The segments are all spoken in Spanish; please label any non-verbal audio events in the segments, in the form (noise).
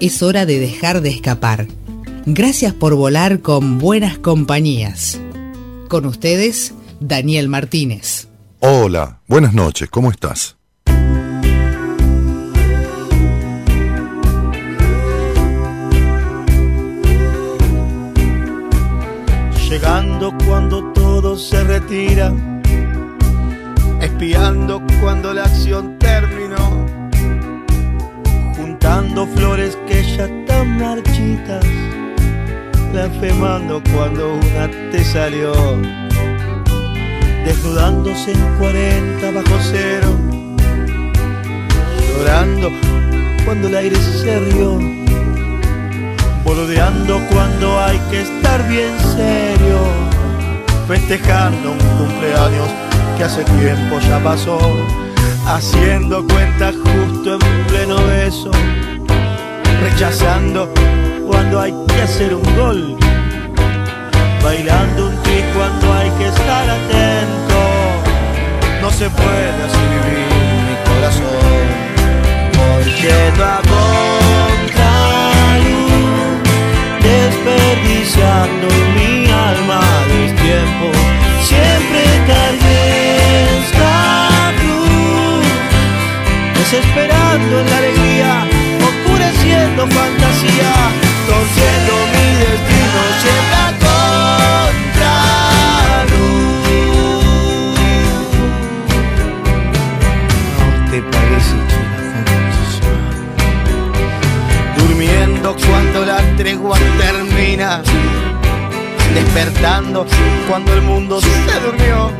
es hora de dejar de escapar. Gracias por volar con buenas compañías. Con ustedes, Daniel Martínez. Hola, buenas noches, ¿cómo estás? Llegando cuando todo se retira, espiando cuando la acción terminó Dando flores que ya están marchitas, blasfemando cuando una te salió, desnudándose en 40 bajo cero, llorando cuando el aire se rió, boludeando cuando hay que estar bien serio, festejando un cumpleaños que hace tiempo ya pasó haciendo cuenta justo en pleno beso, rechazando cuando hay que hacer un gol, bailando un trick cuando hay que estar atento. No se puede así vivir mi corazón, yendo a contrario, desperdiciando mi alma de tiempo, desesperando en la alegría, oscureciendo fantasía, torciendo mi destino siempre a contraluz. No te parece Durmiendo cuando la tregua termina, despertando cuando el mundo se durmió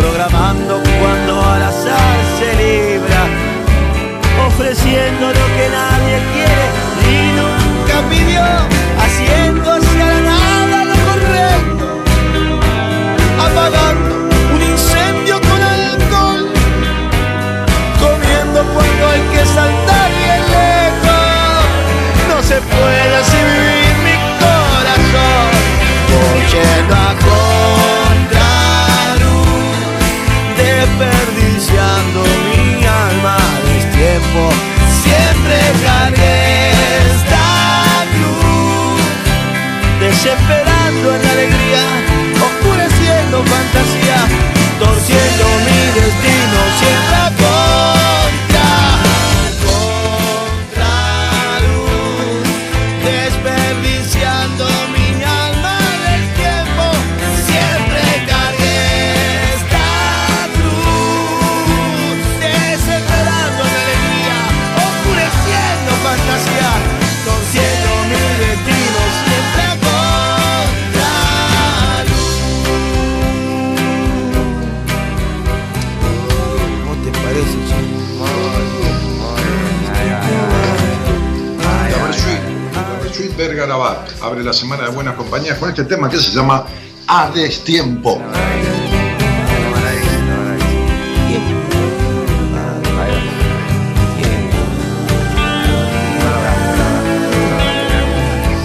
programando cuando al azar se libra, ofreciendo lo que nadie quiere y nunca pidió, haciendo hacia la nada lo correcto, apagando un incendio con alcohol, comiendo cuando hay que saltar el lejos, no se puede así vivir mi corazón, voy yendo a desperdiciando mi alma de tiempo. Siempre cargué esta cruz, desesperando en la alegría, oscureciendo fantasía, torciendo mi destino siempre abre la semana de buenas compañías con este tema que se llama A Destiempo.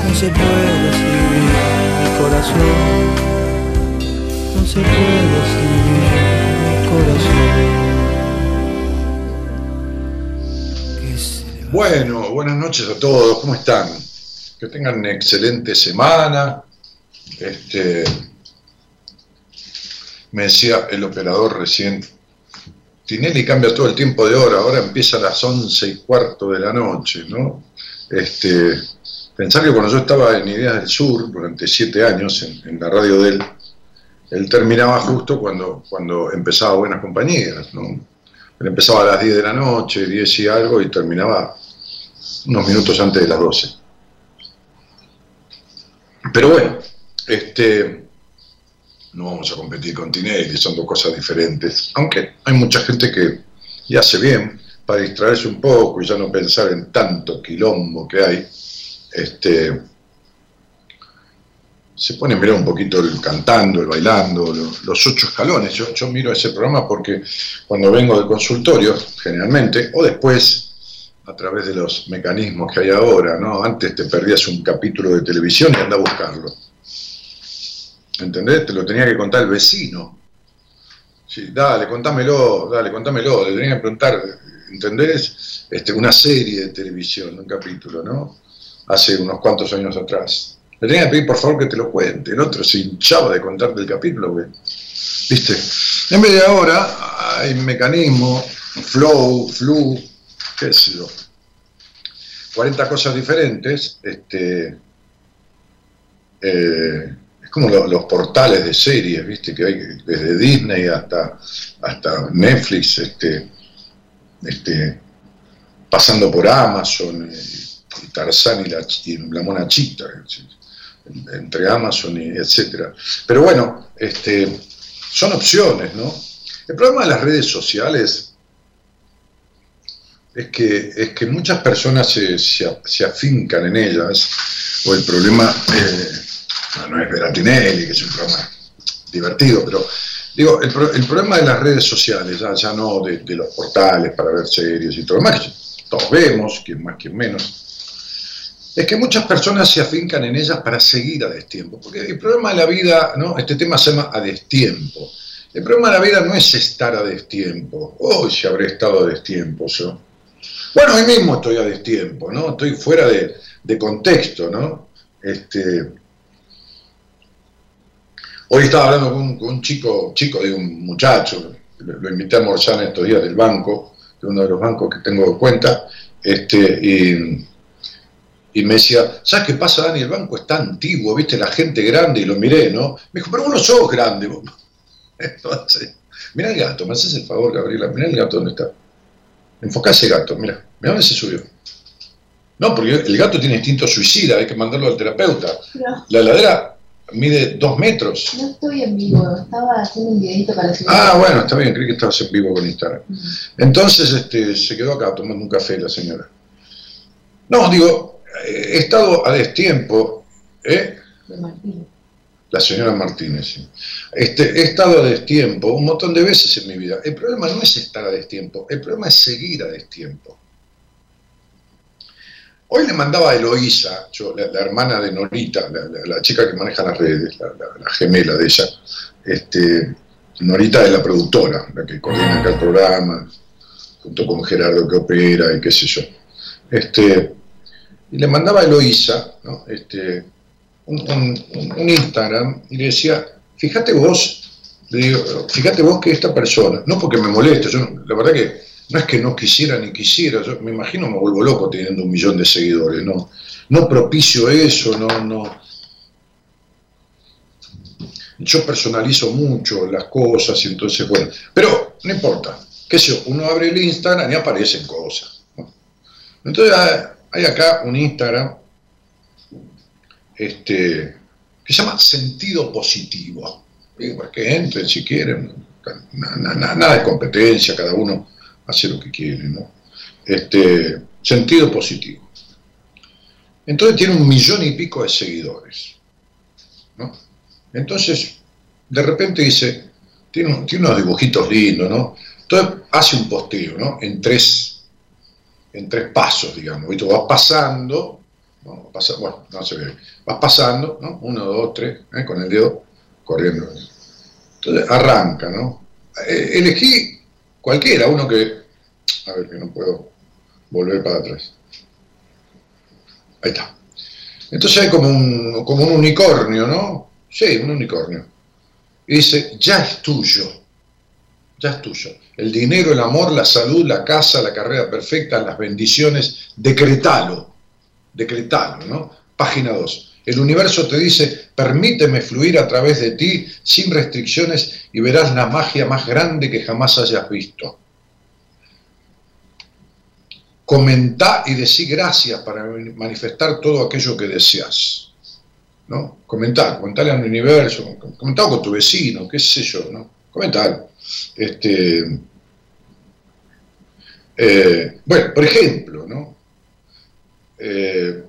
No se puede escribir mi corazón. No se puede escribir mi corazón. Bueno, buenas noches a todos, ¿cómo están? Que tengan una excelente semana. Este, me decía el operador recién, Tinelli cambia todo el tiempo de hora, ahora empieza a las once y cuarto de la noche, ¿no? Este, pensar que cuando yo estaba en Ideas del Sur, durante siete años, en, la radio de él, él terminaba justo cuando, cuando empezaba Buenas Compañías, ¿no? Él empezaba a las 10 de la noche, 10 y algo, y terminaba unos minutos antes de las 12. Pero bueno, este, no vamos a competir con Tinelli, son dos cosas diferentes. Aunque hay mucha gente que y hace bien, para distraerse un poco y ya no pensar en tanto quilombo que hay, este, se pone a mirar un poquito el cantando, el bailando, los, ocho escalones. Yo, yo, miro ese programa porque cuando vengo del consultorio, generalmente, o después, a través de los mecanismos que hay ahora, ¿no? Antes te perdías un capítulo de televisión y anda a buscarlo. ¿Entendés? Te lo tenía que contar el vecino. Sí, dale, contámelo, dale, contámelo. Le tenía que preguntar, ¿entendés? Este, una serie de televisión, un capítulo, ¿no? Hace unos cuantos años atrás le tenía que pedir por favor que te lo cuente. El otro se hinchaba de contarte el capítulo, ¿Viste? En vez de ahora hay mecanismo, flow, flu, qué sé yo. 40 cosas diferentes. Este, eh, es como los portales de series, ¿viste? Que hay desde Disney hasta, hasta Netflix, este, este, pasando por Amazon, eh, y Tarzán y la, y mona chita entre Amazon y etcétera. Pero bueno, este, son opciones, ¿no? El problema de las redes sociales es que, es que muchas personas se, se, afincan en ellas, o el problema, eh, no es Veratinelli, que es un programa divertido, pero digo, el, el problema de las redes sociales, ya, ya no de, de, los portales para ver series y todo lo más, todos vemos, quien más, quien menos, es que muchas personas se afincan en ellas para seguir a destiempo. Porque el problema de la vida, ¿no? Este tema se llama a destiempo. El problema de la vida no es estar a destiempo. Hoy si habré estado a destiempo yo. Bueno, hoy mismo estoy a destiempo, ¿no? Estoy fuera de, contexto, ¿no? Este, hoy estaba hablando con un, chico, chico de un muchacho, lo, invité a almorzar en estos días del banco, de uno de los bancos que tengo en cuenta, este, y me decía, ¿sabes qué pasa, Dani? El banco está antiguo, viste, la gente grande, y lo miré, ¿no? Me dijo, pero vos no sos grande. (laughs) Entonces, mira el gato, me haces el favor, Gabriela, mira el gato dónde está. Enfocá ese gato, mira, mira dónde se subió. No, porque el gato tiene instinto suicida, hay que mandarlo al terapeuta. La heladera mide dos metros. No estoy en vivo, estaba haciendo un videito para subir. Ah, bueno, está bien, creí que estabas en vivo con Instagram. Entonces, este, se quedó acá tomando un café la señora. No, digo, he estado a destiempo, ¿eh? La señora Martínez. Este, he estado a destiempo un montón de veces en mi vida. El problema no es estar a destiempo, el problema es seguir a destiempo. Hoy le mandaba a Eloísa, la, hermana de Norita, la, chica que maneja las redes, la, gemela de ella, este, Norita es la productora, la que coordina acá el programa, junto con Gerardo que opera y qué sé yo. Este, y le mandaba a Eloísa este, un, Instagram y le decía, fíjate vos, le digo, fíjate vos que esta persona, no porque me moleste, yo la verdad que no es que no quisiera ni quisiera, yo me imagino me vuelvo loco teniendo un millón de seguidores, no, no propicio eso, no, no. Yo personalizo mucho las cosas y entonces, bueno, pero no importa, qué sé uno abre el Instagram y aparecen cosas. Entonces, hay acá un Instagram este, que se llama Sentido Positivo. que entren si quieren, nada, de competencia, cada uno hace lo que quiere, ¿no? Este, sentido positivo. Entonces tiene un millón y pico de seguidores. ¿no? Entonces, de repente dice, tiene, tiene unos dibujitos lindos, ¿no? Entonces hace un posteo, ¿no? En tres en tres pasos, digamos. Y tú vas pasando, bueno, no se vas pasando, ¿no? Uno, dos, tres, ¿eh? con el dedo corriendo. Entonces arranca, ¿no? Eh, elegí cualquiera, uno que, a ver que no puedo volver para atrás. Ahí está. Entonces hay como un, como un unicornio, ¿no? Sí, un unicornio. Y dice, ya es tuyo, ya es tuyo el dinero, el amor, la salud, la casa, la carrera perfecta, las bendiciones, decretalo, decretalo, ¿no? Página 2. El universo te dice, permíteme fluir a través de ti sin restricciones y verás la magia más grande que jamás hayas visto. Comentá y decí gracias para manifestar todo aquello que deseas. ¿no? Comentá, comentale al universo, comentá con tu vecino, qué sé yo, ¿no? Comentar. Este, Eh, bueno, por ejemplo. Eh,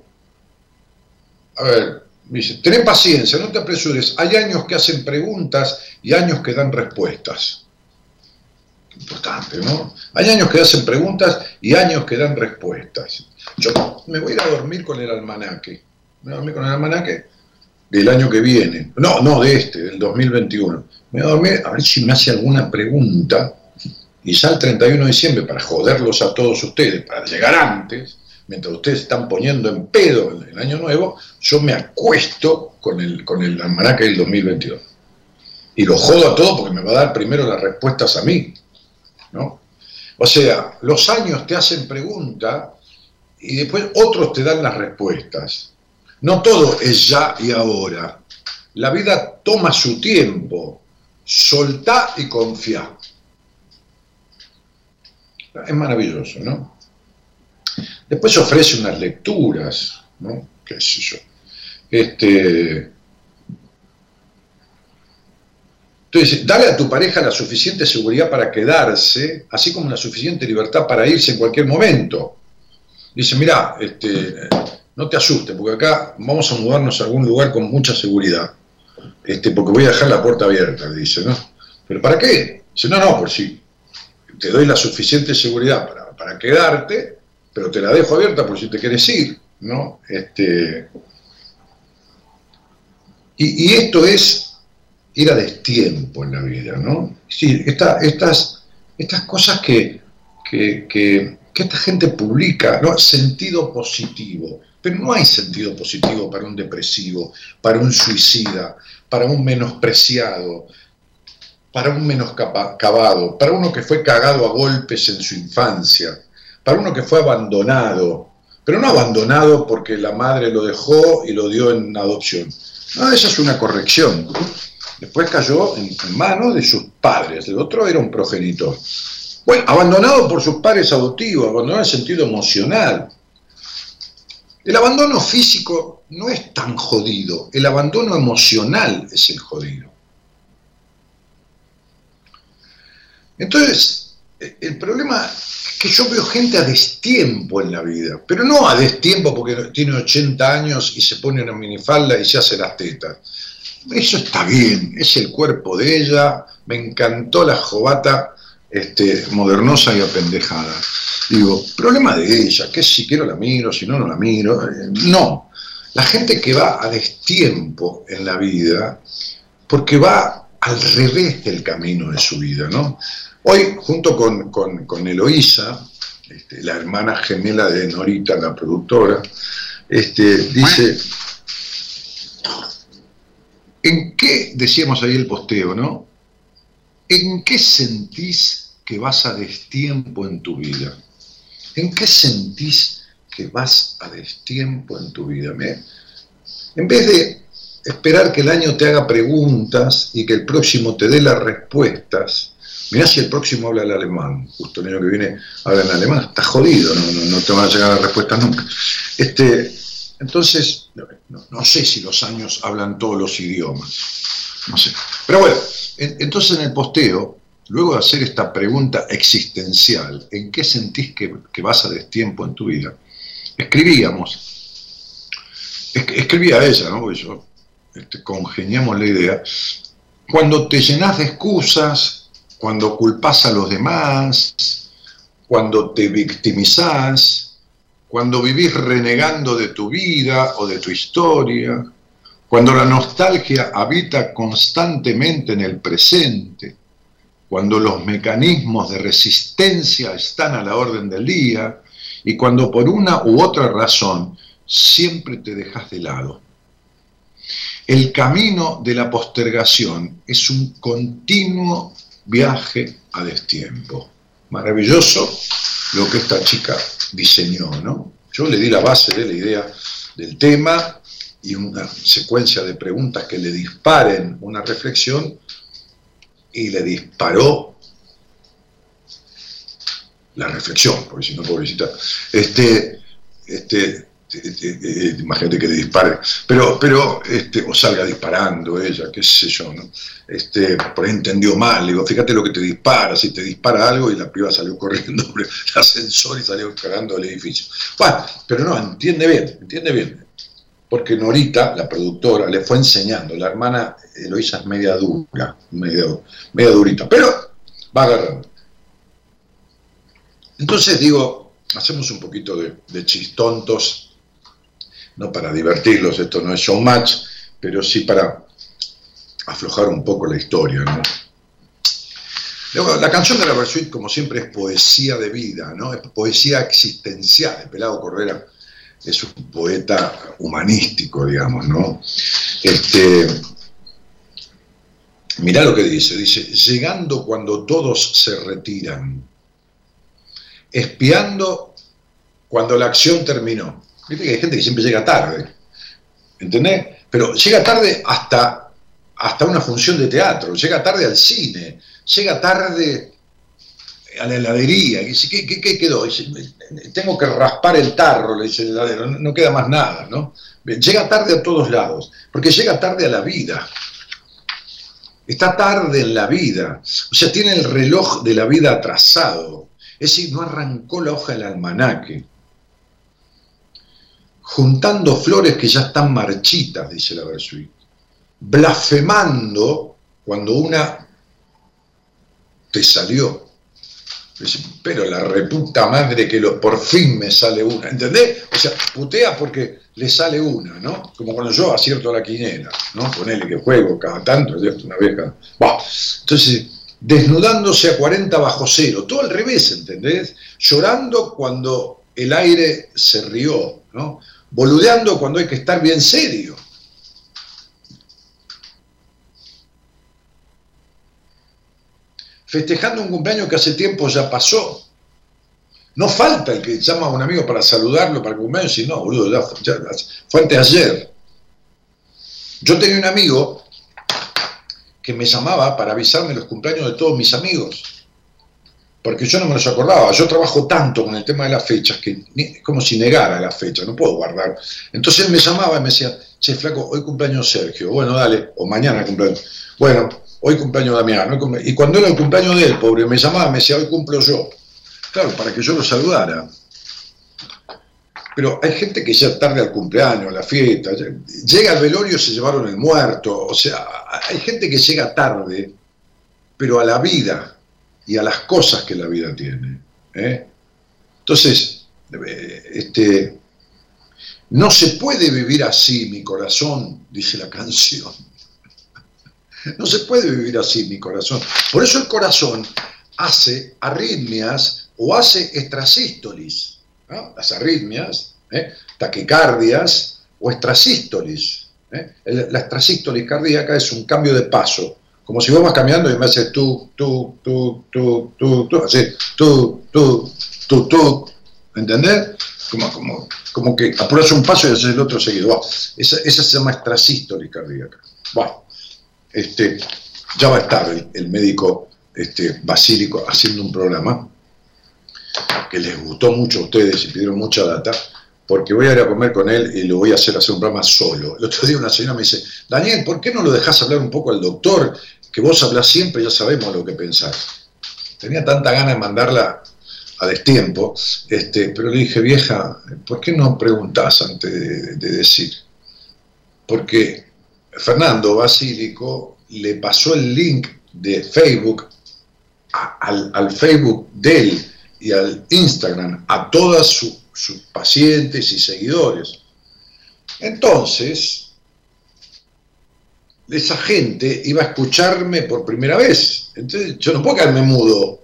a ver, dice, ten paciencia, no te apresures. Hay años que hacen preguntas y años que dan respuestas. Importante, ¿no? Hay años que hacen preguntas y años que dan respuestas. Yo me voy a ir a dormir con el almanaque. Me voy a dormir con el almanaque del año que viene. No, no, de este, del 2021. Me voy a dormir a ver si me hace alguna pregunta. Ya el 31 de diciembre, para joderlos a todos ustedes, para llegar antes, mientras ustedes están poniendo en pedo el año nuevo, yo me acuesto con el, con el almanaque del 2022. Y lo jodo a todo porque me va a dar primero las respuestas a mí. ¿no? O sea, los años te hacen preguntas y después otros te dan las respuestas. No todo es ya y ahora. La vida toma su tiempo. Soltá y confía. Es maravilloso, ¿no? Después ofrece unas lecturas, ¿no? ¿Qué sé yo? Este, entonces, dale a tu pareja la suficiente seguridad para quedarse, así como la suficiente libertad para irse en cualquier momento. Dice, mira, este, no te asustes, porque acá vamos a mudarnos a algún lugar con mucha seguridad, este, porque voy a dejar la puerta abierta, dice, ¿no? ¿Pero para qué? Dice, no, no, por si te doy la suficiente seguridad para, para quedarte, pero te la dejo abierta por si te quieres ir, ¿no? Este, y, esto es ir a destiempo en la vida, ¿no? Sí, estas, estas cosas que, que, esta gente publica, ¿no? Sentido positivo. Pero no hay sentido positivo para un depresivo, para un suicida, para un menospreciado, para un menoscabado, para uno que fue cagado a golpes en su infancia, para uno que fue abandonado, pero no abandonado porque la madre lo dejó y lo dio en adopción. Esa es una corrección. Después cayó en, manos de sus padres, el otro era un progenitor. Bueno, abandonado por sus padres adoptivos, abandonado en sentido emocional. El abandono físico no es tan jodido, el abandono emocional es el jodido. Entonces, el problema que yo veo gente a destiempo en la vida, pero no a destiempo porque tiene 80 años y se pone una minifalda y se hace las tetas. Eso está bien, es el cuerpo de ella, me encantó la jovata este, modernosa y apendejada. Digo, problema de ella, que si quiero la miro, si no, no la miro. Eh, no, la gente que va a destiempo en la vida, porque va al revés del camino de su vida, ¿no? Hoy, junto con, con, Eloísa, este, la hermana gemela de Norita, la productora, este, dice, ¿en qué, decíamos ahí el posteo, ¿no? ¿En qué sentís que vas a destiempo en tu vida? ¿En qué sentís que vas a destiempo en tu vida? En vez de esperar que el año te haga preguntas y que el próximo te dé las respuestas, Mirá si el próximo habla el alemán, justo el año que viene habla en alemán, está jodido, no, te van a llegar las respuestas nunca. Este, entonces, no, sé si los años hablan todos los idiomas, no sé. Pero bueno, entonces en el posteo, luego de hacer esta pregunta existencial, ¿en qué sentís que, vas a destiempo en tu vida? Escribíamos, escribía ella, ¿no? Porque yo este, congeniamos la idea, cuando te llenas de excusas, cuando culpas a los demás, cuando te victimizás, cuando vivís renegando de tu vida o de tu historia, cuando la nostalgia habita constantemente en el presente, cuando los mecanismos de resistencia están a la orden del día y cuando por una u otra razón siempre te dejas de lado. El camino de la postergación es un continuo viaje a destiempo. Maravilloso lo que esta chica diseñó, ¿no? Yo le di la base de la idea del tema y una secuencia de preguntas que le disparen una reflexión y le disparó la reflexión, porque si no, pobrecita, este, este, imagínate que le dispare, pero, pero este, o salga disparando ella, qué sé yo, ¿no? Este, por ahí entendió mal, digo, fíjate lo que te dispara, si te dispara algo y la piba salió corriendo por (laughs) el ascensor y salió cagando el edificio. Bueno, pero no, entiende bien, entiende bien, porque Norita, la productora, le fue enseñando, la hermana Eloisa es media dura, medio, media durita, pero va agarrando. Entonces digo, hacemos un poquito de chistontos no para divertirlos, esto no es showmatch, pero sí para aflojar un poco la historia. ¿no? La canción de la Versuit, como siempre, es poesía de vida, ¿no? es poesía existencial. El Pelado Cordera es un poeta humanístico, digamos. ¿no? Este, mirá lo que dice, dice, llegando cuando todos se retiran, espiando cuando la acción terminó. Viste que hay gente que siempre llega tarde, ¿entendés? Pero llega tarde hasta, hasta una función de teatro, llega tarde al cine, llega tarde a la heladería. ¿Qué, qué, quedó? tengo que raspar el tarro, le dice el heladero, no, queda más nada, ¿no? Llega tarde a todos lados, porque llega tarde a la vida. Está tarde en la vida. O sea, tiene el reloj de la vida atrasado. Es decir, no arrancó la hoja del almanaque juntando flores que ya están marchitas, dice la Versuit, blasfemando cuando una te salió. Pero la reputa madre que lo, por fin me sale una, ¿entendés? O sea, putea porque le sale una, ¿no? Como cuando yo acierto la quinera, ¿no? Ponele que juego cada tanto, una vieja. Entonces, desnudándose a 40 bajo cero, todo al revés, ¿entendés? Llorando cuando el aire se rió, ¿no? Boludeando cuando hay que estar bien serio. Festejando un cumpleaños que hace tiempo ya pasó. No falta el que llama a un amigo para saludarlo para el cumpleaños, y no, boludo, ya, ya, fue antes ayer. Yo tenía un amigo que me llamaba para avisarme los cumpleaños de todos mis amigos porque yo no me los acordaba. Yo trabajo tanto con el tema de las fechas que es como si negara las fechas, no puedo guardar. Entonces él me llamaba y me decía, che, flaco, hoy cumpleaños Sergio, bueno, dale, o mañana cumpleaños. Bueno, hoy cumpleaños Damián. Y cuando era el cumpleaños de él, pobre, me llamaba, me decía, hoy cumplo yo. Claro, para que yo lo saludara. Pero hay gente que ya tarde al cumpleaños, a la fiesta, llega al velorio, se llevaron el muerto, o sea, hay gente que llega tarde, pero a la vida, y a las cosas que la vida tiene. ¿eh? Entonces, eh, este, no se puede vivir así, mi corazón, dice la canción. (laughs) No se puede vivir así, mi corazón. Por eso el corazón hace arritmias o hace extrasístolis. Las arritmias, ¿eh? taquicardias o extrasístolis. La extrasístolis cardíaca es un cambio de paso como si vos vas caminando y me haces tú, tú, tú, tú, tú, tú, así, tú, tú, tú, tú, ¿entendés? Como, como, como que apuras un paso y haces el otro seguido. esa, esa se llama extrasístole cardíaca. Bueno, este, ya va a estar el, médico este, basílico haciendo un programa que les gustó mucho a ustedes y pidieron mucha data, porque voy a ir a comer con él y lo voy a hacer hacer un programa solo. El otro día una señora me dice, Daniel, ¿por qué no lo dejas hablar un poco al doctor? Que vos hablas siempre, ya sabemos lo que pensás. Tenía tanta gana de mandarla a destiempo, este, pero le dije, vieja, ¿por qué no preguntás antes de, decir? Porque Fernando Basílico le pasó el link de Facebook al, al, Facebook de él y al Instagram a todas sus pacientes y seguidores. Entonces, esa gente iba a escucharme por primera vez. Entonces yo no puedo quedarme mudo.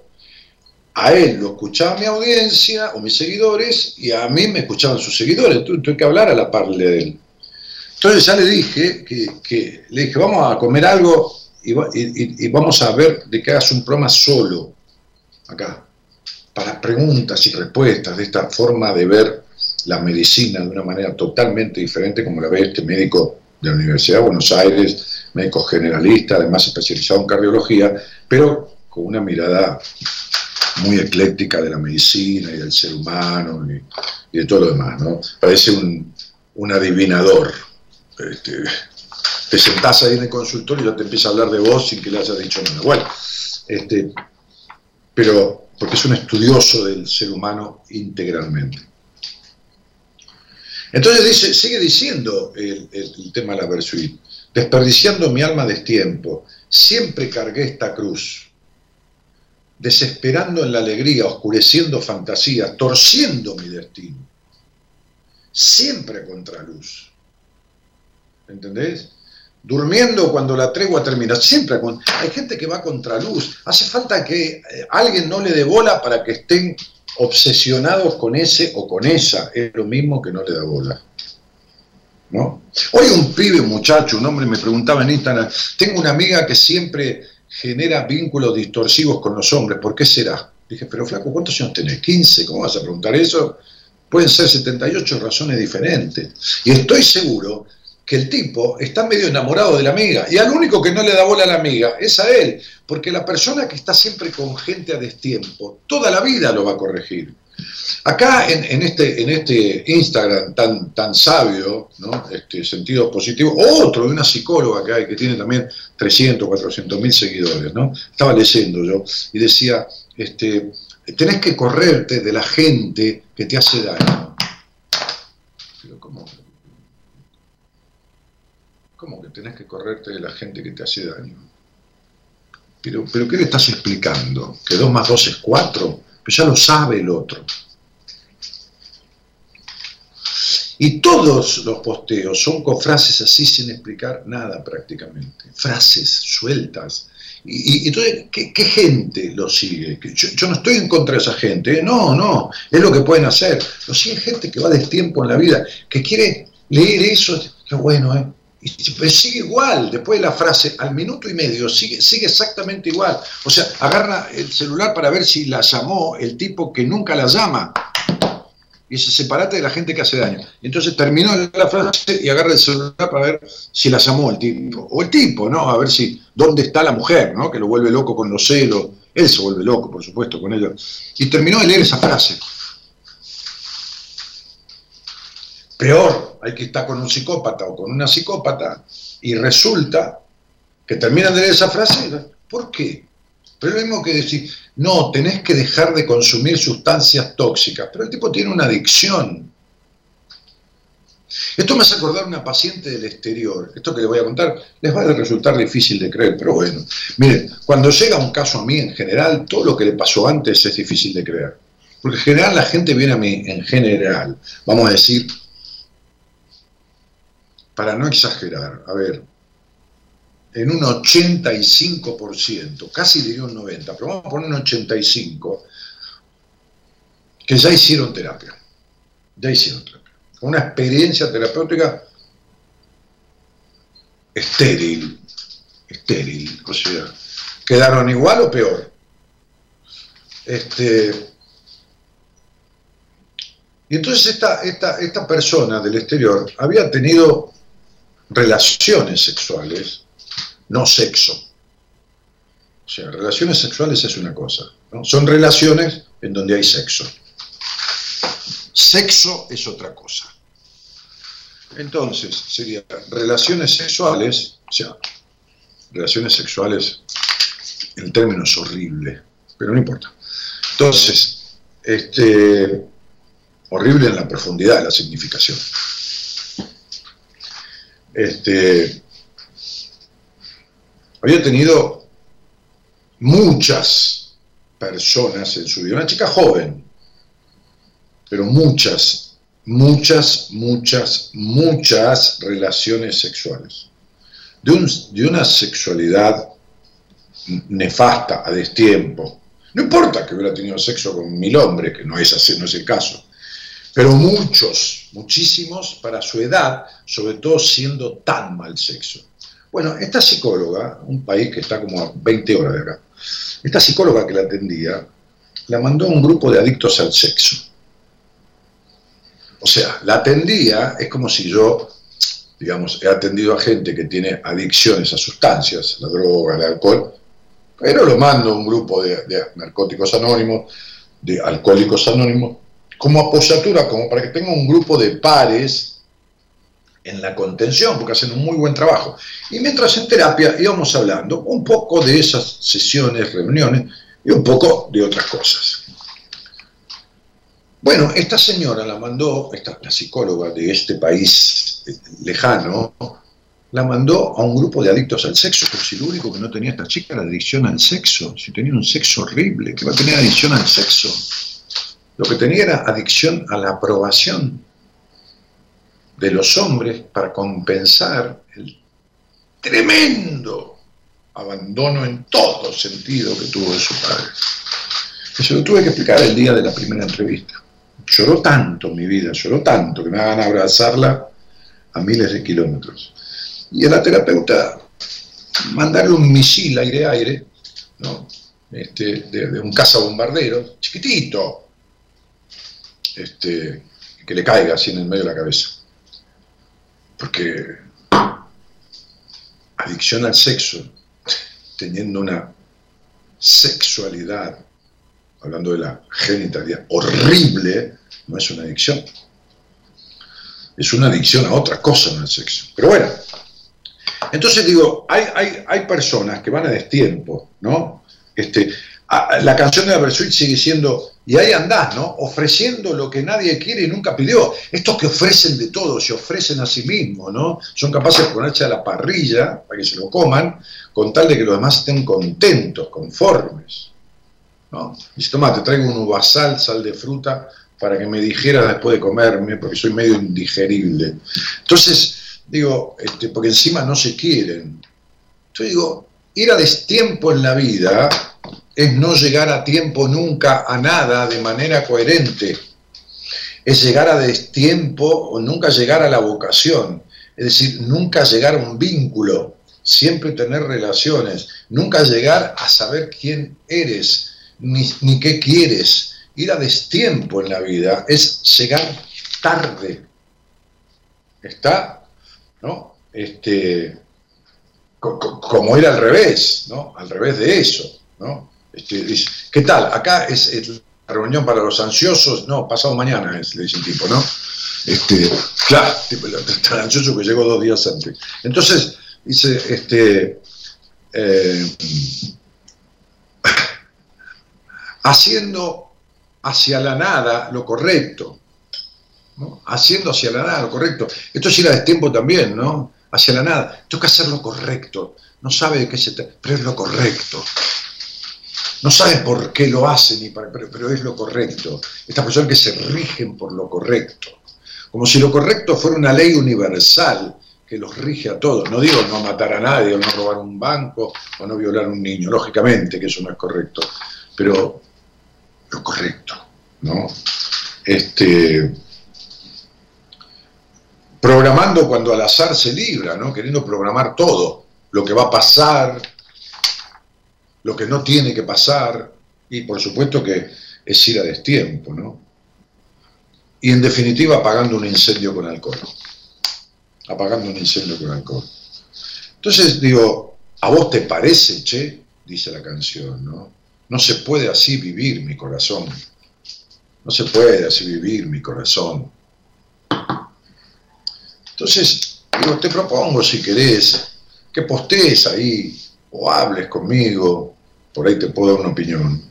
A él lo escuchaba mi audiencia o mis seguidores y a mí me escuchaban sus seguidores. Entonces tuve que hablar a la par de él. Entonces ya le dije que, le dije, vamos a comer algo y, vamos a ver de que hagas un programa solo acá, para preguntas y respuestas de esta forma de ver la medicina de una manera totalmente diferente como la ve este médico de la Universidad de Buenos Aires, médico generalista, además especializado en cardiología, pero con una mirada muy ecléctica de la medicina y del ser humano y, de todo lo demás, ¿no? Parece un, adivinador. Este, te sentás ahí en el consultorio y ya te empieza a hablar de vos sin que le hayas dicho nada. Bueno, este, pero porque es un estudioso del ser humano integralmente. Entonces dice, sigue diciendo el, tema de la Versuit, desperdiciando mi alma de tiempo, siempre cargué esta cruz, desesperando en la alegría, oscureciendo fantasías, torciendo mi destino, siempre a contraluz. ¿Entendés? Durmiendo cuando la tregua termina, siempre con... Hay gente que va a contraluz, hace falta que eh, alguien no le dé bola para que estén obsesionados con ese o con esa, es lo mismo que no le da bola. ¿No? Hoy un pibe, un muchacho, un hombre me preguntaba en Instagram, tengo una amiga que siempre genera vínculos distorsivos con los hombres, ¿por qué será? Dije, pero flaco, ¿cuántos años tenés? ¿15? ¿Cómo vas a preguntar eso? Pueden ser 78 razones diferentes. Y estoy seguro que el tipo está medio enamorado de la amiga y al único que no le da bola a la amiga es a él, porque la persona que está siempre con gente a destiempo, toda la vida lo va a corregir. Acá en, este, en este Instagram tan, tan sabio, este sentido positivo, otro de una psicóloga que hay que tiene también 300, 400 mil seguidores, ¿no? estaba leyendo yo y decía, este, tenés que correrte de la gente que te hace daño. Pero ¿cómo? ¿Cómo que tenés que correrte de la gente que te hace daño? Pero, pero ¿qué le estás explicando? ¿Que 2 más 2 es 4? Pues ya lo sabe el otro. Y todos los posteos son con frases así sin explicar nada prácticamente. Frases sueltas. Y, entonces, ¿qué, gente lo sigue? Yo, no estoy en contra de esa gente, ¿eh? no, no, es lo que pueden hacer. Lo sigue gente que va de tiempo en la vida, que quiere leer eso, qué bueno, ¿eh? Y sigue igual, después de la frase, al minuto y medio, sigue, sigue exactamente igual. O sea, agarra el celular para ver si la llamó el tipo que nunca la llama. Y se separate de la gente que hace daño. Entonces terminó la frase y agarra el celular para ver si la llamó el tipo. O el tipo, ¿no? A ver si, dónde está la mujer, ¿no? Que lo vuelve loco con los celos. Él se vuelve loco, por supuesto, con ella. Y terminó de leer esa frase. Peor, hay que estar con un psicópata o con una psicópata y resulta que terminan de leer esa frase. ¿Por qué? Pero lo mismo que decir, no, tenés que dejar de consumir sustancias tóxicas. Pero el tipo tiene una adicción. Esto me hace acordar una paciente del exterior. Esto que les voy a contar les va a resultar difícil de creer, pero bueno. Miren, cuando llega un caso a mí en general, todo lo que le pasó antes es difícil de creer. Porque en general la gente viene a mí, en general, vamos a decir, para no exagerar, a ver, en un 85%, casi diría un 90%, pero vamos a poner un 85%, que ya hicieron terapia, ya hicieron terapia, una experiencia terapéutica estéril, estéril, o sea, quedaron igual o peor. Este, y entonces esta, esta, esta persona del exterior había tenido relaciones sexuales, no sexo. O sea, relaciones sexuales es una cosa, son relaciones en donde hay sexo. Sexo es otra cosa. Entonces, sería relaciones sexuales, o sea, relaciones sexuales, el término es horrible, pero no importa. Entonces, este, horrible en la profundidad de la significación este, había tenido muchas personas en su vida, una chica joven, pero muchas, muchas, muchas, muchas relaciones sexuales. De, de una sexualidad nefasta, a destiempo. No importa que hubiera tenido sexo con mil hombres, que no es así, no es el caso pero muchos, muchísimos para su edad, sobre todo siendo tan mal sexo. Bueno, esta psicóloga, un país que está como a 20 horas de acá, esta psicóloga que la atendía, la mandó a un grupo de adictos al sexo. O sea, la atendía, es como si yo, digamos, he atendido a gente que tiene adicciones a sustancias, la droga, el alcohol, Pero lo mando a un grupo de, de narcóticos anónimos, de alcohólicos anónimos, como apoyatura, como para que tenga un grupo de pares en la contención, porque hacen un muy buen trabajo. Y mientras en terapia íbamos hablando un poco de esas sesiones, reuniones y un poco de otras cosas. Bueno, esta señora la mandó, esta, la psicóloga de este país lejano, la mandó a un grupo de adictos al sexo, porque si lo único que no tenía esta chica era adicción al sexo, si tenía un sexo horrible, que va a tener adicción al sexo. Lo que tenía era adicción a la aprobación de los hombres para compensar el tremendo abandono en todo sentido que tuvo de su padre. Eso lo tuve que explicar el día de la primera entrevista. Lloró tanto mi vida, lloró tanto que me hagan abrazarla a miles de kilómetros. Y a la terapeuta mandarle un misil aire-aire, ¿no? Este, de, de, un cazabombardero, chiquitito, este, que le caiga así en el medio de la cabeza. Porque adicción al sexo, teniendo una sexualidad, hablando de la genitalidad, horrible, no es una adicción. Es una adicción a otra cosa, no al sexo. Pero bueno, entonces digo, hay, hay, hay personas que van a destiempo, ¿no? Este, la canción de la Versuit sigue siendo, y ahí andás, ¿no? Ofreciendo lo que nadie quiere y nunca pidió. Estos que ofrecen de todo, se ofrecen a sí mismos, ¿no? Son capaces de ponerse a la parrilla para que se lo coman, con tal de que los demás estén contentos, conformes. ¿no? Dice, toma, te traigo un uvasal, sal de fruta, para que me dijeras después de comerme, porque soy medio indigerible. Entonces, digo, este, porque encima no se quieren. Entonces digo, ir a destiempo en la vida es no llegar a tiempo nunca a nada de manera coherente. Es llegar a destiempo o nunca llegar a la vocación. Es decir, nunca llegar a un vínculo, siempre tener relaciones, nunca llegar a saber quién eres, ni, ni qué quieres. Ir a destiempo en la vida es llegar tarde. ¿Está? ¿No? Este, como ir al revés, ¿no? Al revés de eso, ¿no? Este, ¿Qué tal? Acá es, es, la reunión para los ansiosos, no, pasado mañana es, le dice el tipo, ¿no? Este, claro, tipo, tan ansioso que llegó dos días antes. Entonces, dice, este, eh, haciendo hacia la nada lo correcto, ¿no? haciendo hacia la nada lo correcto. Esto es ir a destiempo también, ¿no? Hacia la nada. Toca hacer lo correcto. No sabe de qué se trata, pero es lo correcto. No sabe por qué lo hacen, ni para, pero, pero, es lo correcto. Estas personas que se rigen por lo correcto. Como si lo correcto fuera una ley universal que los rige a todos. No digo no matar a nadie, o no robar un banco, o no violar a un niño. Lógicamente que eso no es correcto. Pero lo correcto, ¿no? Este, programando cuando al azar se libra, ¿no? Queriendo programar todo, lo que va a pasar, lo que no tiene que pasar, y por supuesto que es ir a destiempo, ¿no? Y en definitiva apagando un incendio con alcohol. Apagando un incendio con alcohol. Entonces digo, ¿a vos te parece, che? Dice la canción, ¿no? No se puede así vivir mi corazón. No se puede así vivir mi corazón. Entonces, digo, te propongo, si querés, que postees ahí o hables conmigo, por ahí te puedo dar una opinión.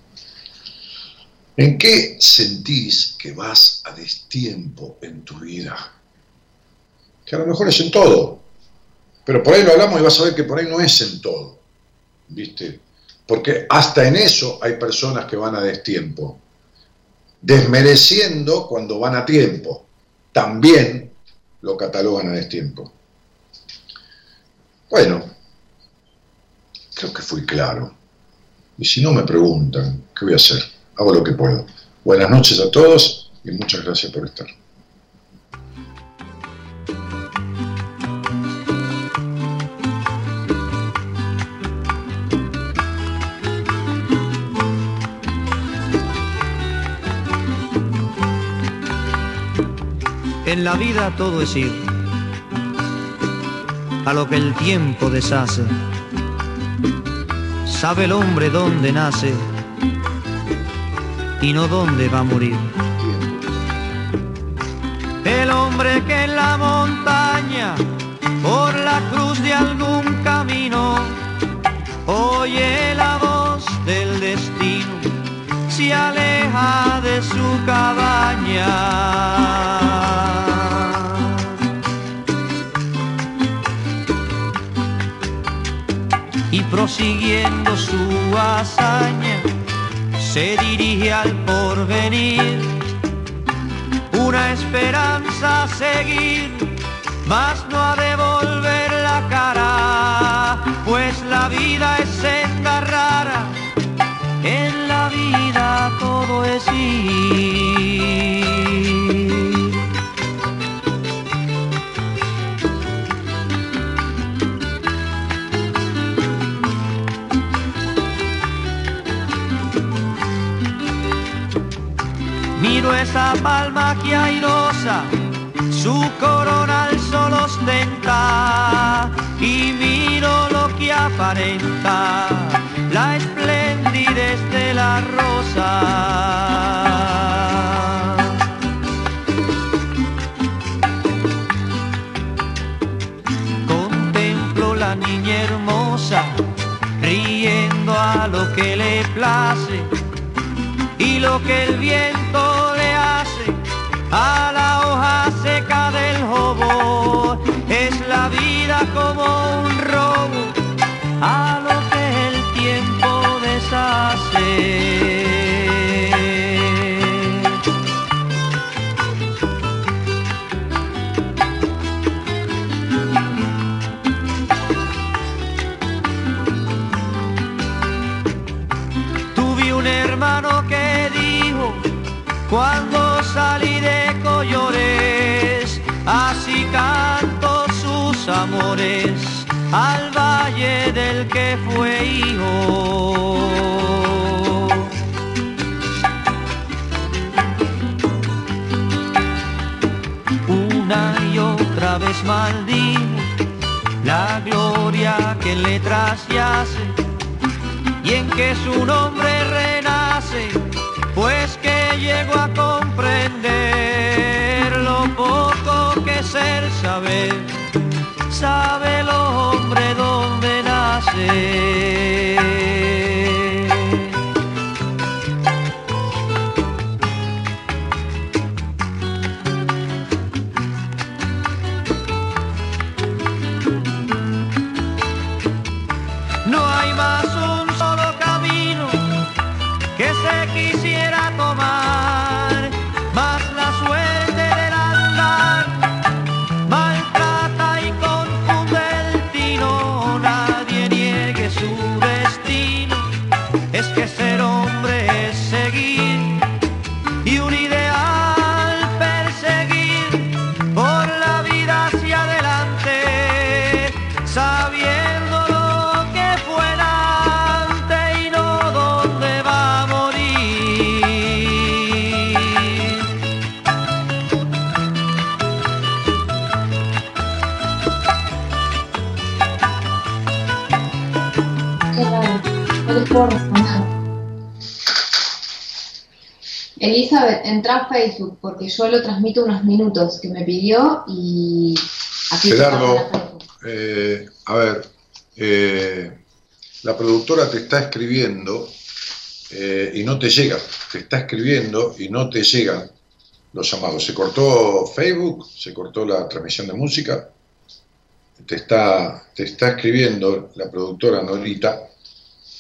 ¿En qué sentís que vas a destiempo en tu vida? Que a lo mejor es en todo, pero por ahí lo hablamos y vas a ver que por ahí no es en todo, ¿viste? Porque hasta en eso hay personas que van a destiempo, desmereciendo cuando van a tiempo. También lo catalogan a destiempo. Bueno, creo que fui claro. Y si no me preguntan, ¿qué voy a hacer? Hago lo que puedo. Buenas noches a todos y muchas gracias por estar. En la vida todo es ir a lo que el tiempo deshace sabe el hombre dónde nace y no dónde va a morir. El hombre que en la montaña, por la cruz de algún camino, oye la voz del destino, se aleja de su cabaña. Prosiguiendo su hazaña se dirige al porvenir, una esperanza a seguir, mas no a devolver la cara, pues la vida es senda rara, en la vida todo es ir. Esa palma que airosa, su corona al sol ostenta y miro lo que aparenta, la esplendidez de la rosa. Contemplo la niña hermosa, riendo a lo que le place y lo que el viento a la hoja seca del jobo es la vida como un robo a lo que el tiempo deshace. Tuve un hermano que dijo cuando salí de Collores, así canto sus amores al valle del que fue hijo. Una y otra vez maldijo la gloria que en letras yace y en que su nombre renace, pues que llego a sabe el hombre dónde nace. Elizabeth, entra a Facebook porque yo lo transmito unos minutos que me pidió y aquí Gerardo, eh, a ver, eh, la productora te está escribiendo eh, y no te llega, te está escribiendo y no te llegan los llamados. Se cortó Facebook, se cortó la transmisión de música, te está, te está escribiendo la productora Norita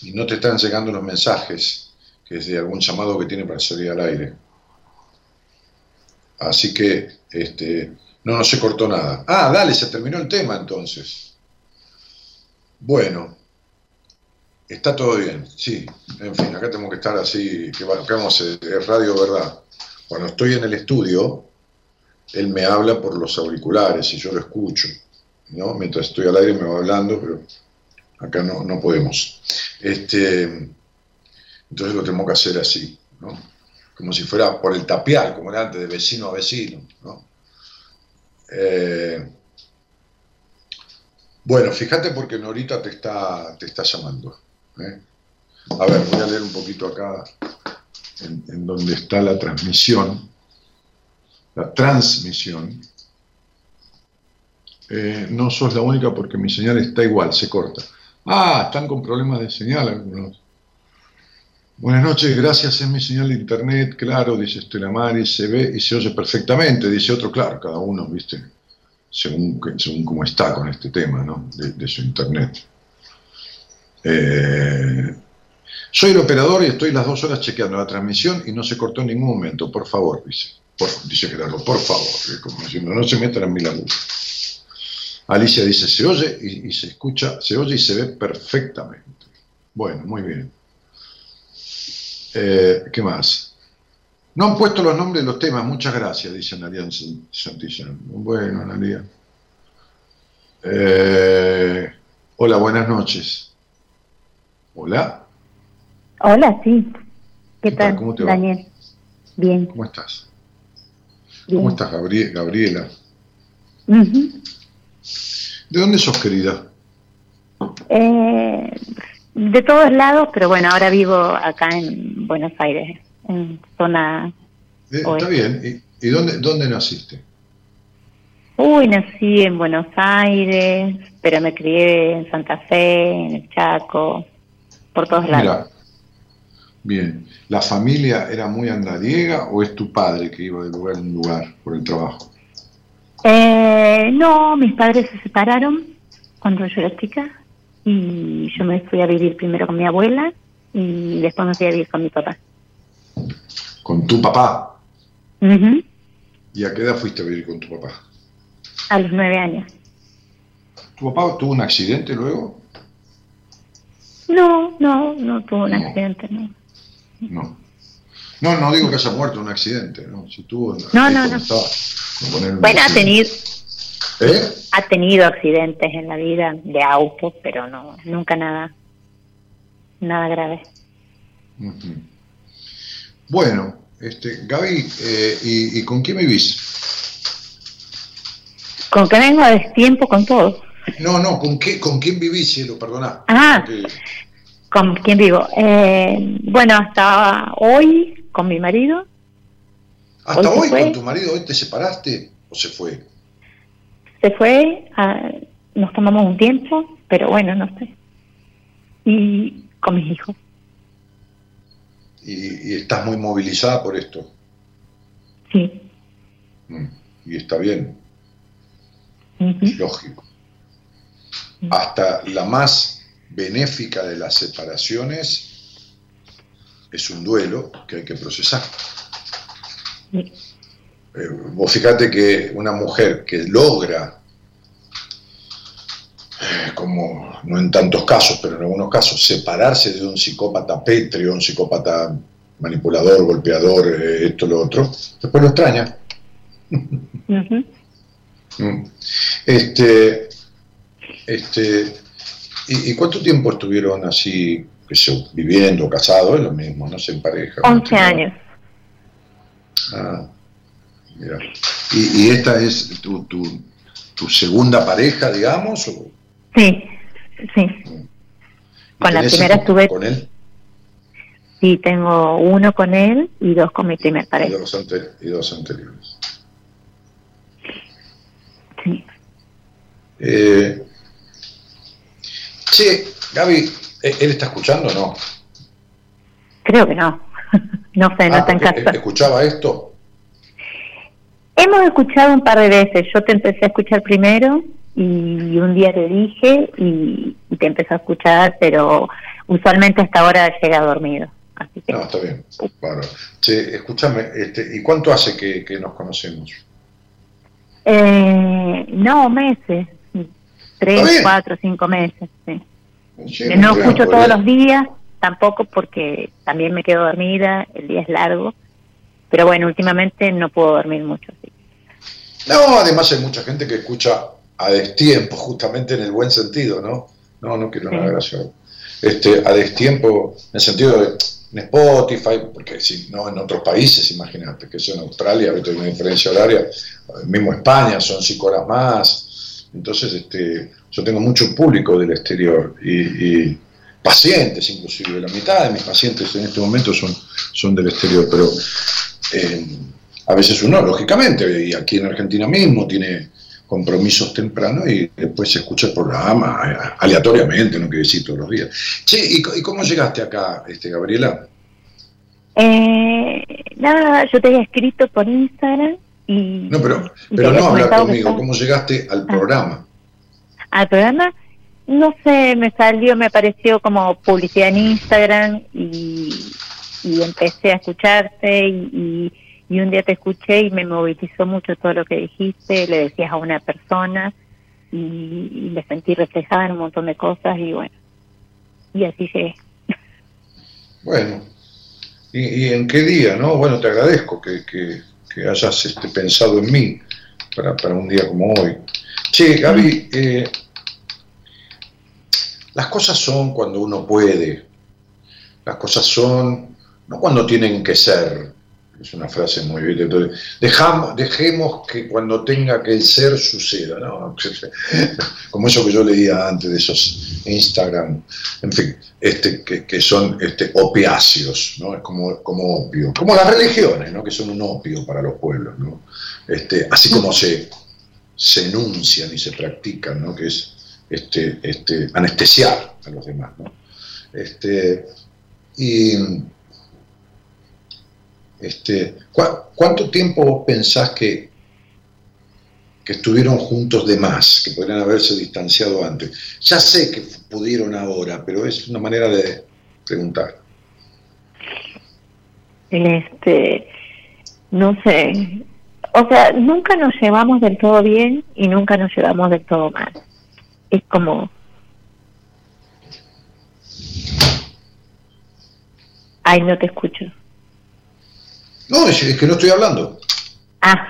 y no te están llegando los mensajes, que es de algún llamado que tiene para salir al aire. Así que, este, no, no se cortó nada. Ah, dale, se terminó el tema entonces. Bueno, está todo bien, sí. En fin, acá tenemos que estar así, que va- que vamos, eh, es radio verdad. Cuando estoy en el estudio, él me habla por los auriculares y yo lo escucho, ¿no? Mientras estoy al aire me va hablando, pero acá no, no podemos. Este, entonces lo tenemos que hacer así, ¿no? Como si fuera por el tapial, como era antes, de vecino a vecino, ¿no? Eh, bueno, fíjate porque Norita te está, te está llamando. ¿eh? A ver, voy a leer un poquito acá en, donde está la transmisión, la transmisión. Eh, no sos la única porque mi señal está igual, se corta. Ah, están con problemas de señal algunos. Buenas noches, gracias, es mi señal de internet, claro, dice Estela Mari, se ve y se oye perfectamente, dice otro, claro, cada uno, viste, según, según cómo está con este tema, ¿no? De, su internet. Eh, soy el operador y estoy las dos horas chequeando la transmisión y no se cortó en ningún momento, por favor, dice. Por, dice Gerardo, por favor, como diciendo, no se metan en mi laburo. Alicia dice, se oye y, y se escucha, se oye y se ve perfectamente. Bueno, muy bien. Eh, ¿Qué más? No han puesto los nombres de los temas, muchas gracias, dice Analia Santillán. Bueno, Analia. Eh, hola, buenas noches. Hola. Hola, sí. ¿Qué, ¿Qué tal? ¿Cómo te va? Daniel? Bien. ¿Cómo estás? bien. ¿Cómo estás, Gabrie- Gabriela? ¿De dónde sos, querida? Eh, de todos lados, pero bueno, ahora vivo acá en Buenos Aires, en zona... Eh, está bien. ¿Y, y dónde, dónde naciste? Uy, nací en Buenos Aires, pero me crié en Santa Fe, en el Chaco, por todos lados. Mira. Bien. ¿La familia era muy andariega o es tu padre que iba de lugar en lugar por el trabajo? Eh, no, mis padres se separaron cuando yo era chica y yo me fui a vivir primero con mi abuela y después me fui a vivir con mi papá. ¿Con tu papá? ¿Y a qué edad fuiste a vivir con tu papá? A los nueve años. ¿Tu papá tuvo un accidente luego? No, no, no tuvo un No. accidente, no. No. No, no digo que haya muerto en un accidente, ¿no? Si tuvo... No, no, no. estaba, Bueno, ha tenido, ¿Eh? ha tenido accidentes en la vida de auto, pero no, nunca nada, nada grave. Bueno, este, Gaby, eh, ¿y, y con quién vivís? Con que vengo a destiempo con todo. No, no, ¿con, qué, con quién vivís, cielo? Perdoná. Ah. Porque- ¿Con quién vivo? Eh, bueno, hasta hoy con mi marido. ¿Hasta Hoy hoy con tu marido hoy te separaste o se fue? Se fue, a- nos tomamos un tiempo, pero bueno, no sé. Y con mis hijos. Y, y estás muy movilizada por esto. Sí. Mm, Y está bien, lógico. Hasta la más benéfica de las separaciones es un duelo que hay que procesar. Sí. Eh, vos fíjate que una mujer que logra, eh, como no en tantos casos, pero en algunos casos, separarse de un psicópata pétreo, un psicópata manipulador, golpeador, eh, esto, lo otro, después lo extraña. (laughs) Mm. Este, este, ¿y, y cuánto tiempo estuvieron así, sé yo, viviendo, casados? Es lo mismo, no sé, en pareja. 11 ¿no? años. Ah, mira. ¿Y, y esta es tu, tu, tu segunda pareja, digamos? O, Sí, sí. ¿y Con la primera estuve- Con él Sí, tengo uno con él y dos con mi primer y pareja. dos, y dos anteriores. Sí. Eh, che, Gaby, ¿eh, ¿él está escuchando o no? Creo que no. (laughs) no sé, no Ah, está en casa. ¿Escuchaba esto? Hemos escuchado un par de veces. Yo te empecé a escuchar primero y un día te dije y, y te empecé a escuchar, pero usualmente hasta ahora llega dormido. Así que No, está bien. Bárbaro. Che, escúchame, este, ¿y cuánto hace que, que nos conocemos? eh, no, meses. Tres, cuatro, cinco meses. Sí. Sí, no escucho todos los días, tampoco porque también me quedo dormida, el día es largo. Pero bueno, últimamente no puedo dormir mucho. Sí. No, además hay mucha gente que escucha a destiempo, justamente en el buen sentido, ¿no? No, no quiero nada gracioso. Este, a destiempo, en el sentido de en Spotify, porque si no en otros países, imagínate, que eso en Australia, hay una diferencia horaria, mismo España, son cinco horas más. Entonces, este, yo tengo mucho público del exterior y, y- pacientes inclusive, la mitad de mis pacientes en este momento son, son del exterior, pero eh, a veces uno, lógicamente, y aquí en Argentina mismo tiene compromisos tempranos y después se escucha el programa eh, aleatoriamente, no quiere decir todos los días. Che, ¿y, cómo llegaste acá, este, Gabriela? Eh, nada, yo te había escrito por Instagram y... No, pero, pero no hablar conmigo, ¿cómo llegaste al ah. programa? Al programa, no sé, me salió, me apareció como publicidad en Instagram y, empecé a escucharte y, un día te escuché y me movilizó mucho todo lo que dijiste, le decías a una persona y, y me sentí reflejada en un montón de cosas y bueno, y así llegué. Bueno, ¿y, en qué día, no? Bueno, te agradezco que, que, hayas este, pensado en mí para, para un día como hoy. Che, Gaby, eh, las cosas son cuando uno puede, las cosas son no cuando tienen que ser, es una frase muy bien, entonces, dejamos, dejemos que cuando tenga que ser suceda, ¿no? (laughs) como eso que yo leía antes de esos Instagram, en fin, este, que, son este, opiáceos, ¿no? es como, como opio, como las religiones, ¿no? que son un opio para los pueblos, ¿no? este, así como se, se enuncian y se practican, ¿no? que es este, este, anestesiar a los demás. ¿no? Este, y este, ¿Cuánto tiempo pensás que, que estuvieron juntos de más, que podrían haberse distanciado antes? Ya sé que pudieron ahora, pero es una manera de preguntar. Este, no sé. O sea, nunca nos llevamos del todo bien y nunca nos llevamos del todo mal es como... Ay, no te escucho. No, es, que no estoy hablando. Ah.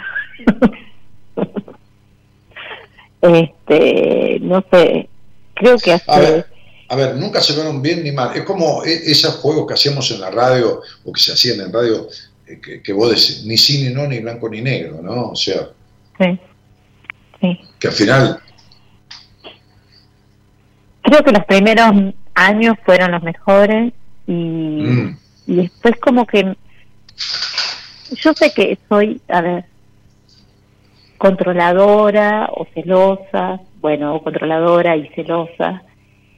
este, no sé, creo que hace... A ver, a ver, nunca se vieron bien ni mal. Es como e, esos juegos que hacíamos en la radio, o que se hacían en radio, eh, que, que vos decís, ni sí, ni no, ni blanco, ni negro, ¿no? O sea... Sí. Sí. Que al final creo que los primeros años fueron los mejores y, mm. y después como que yo sé que soy, a ver, controladora o celosa, bueno, o controladora y celosa,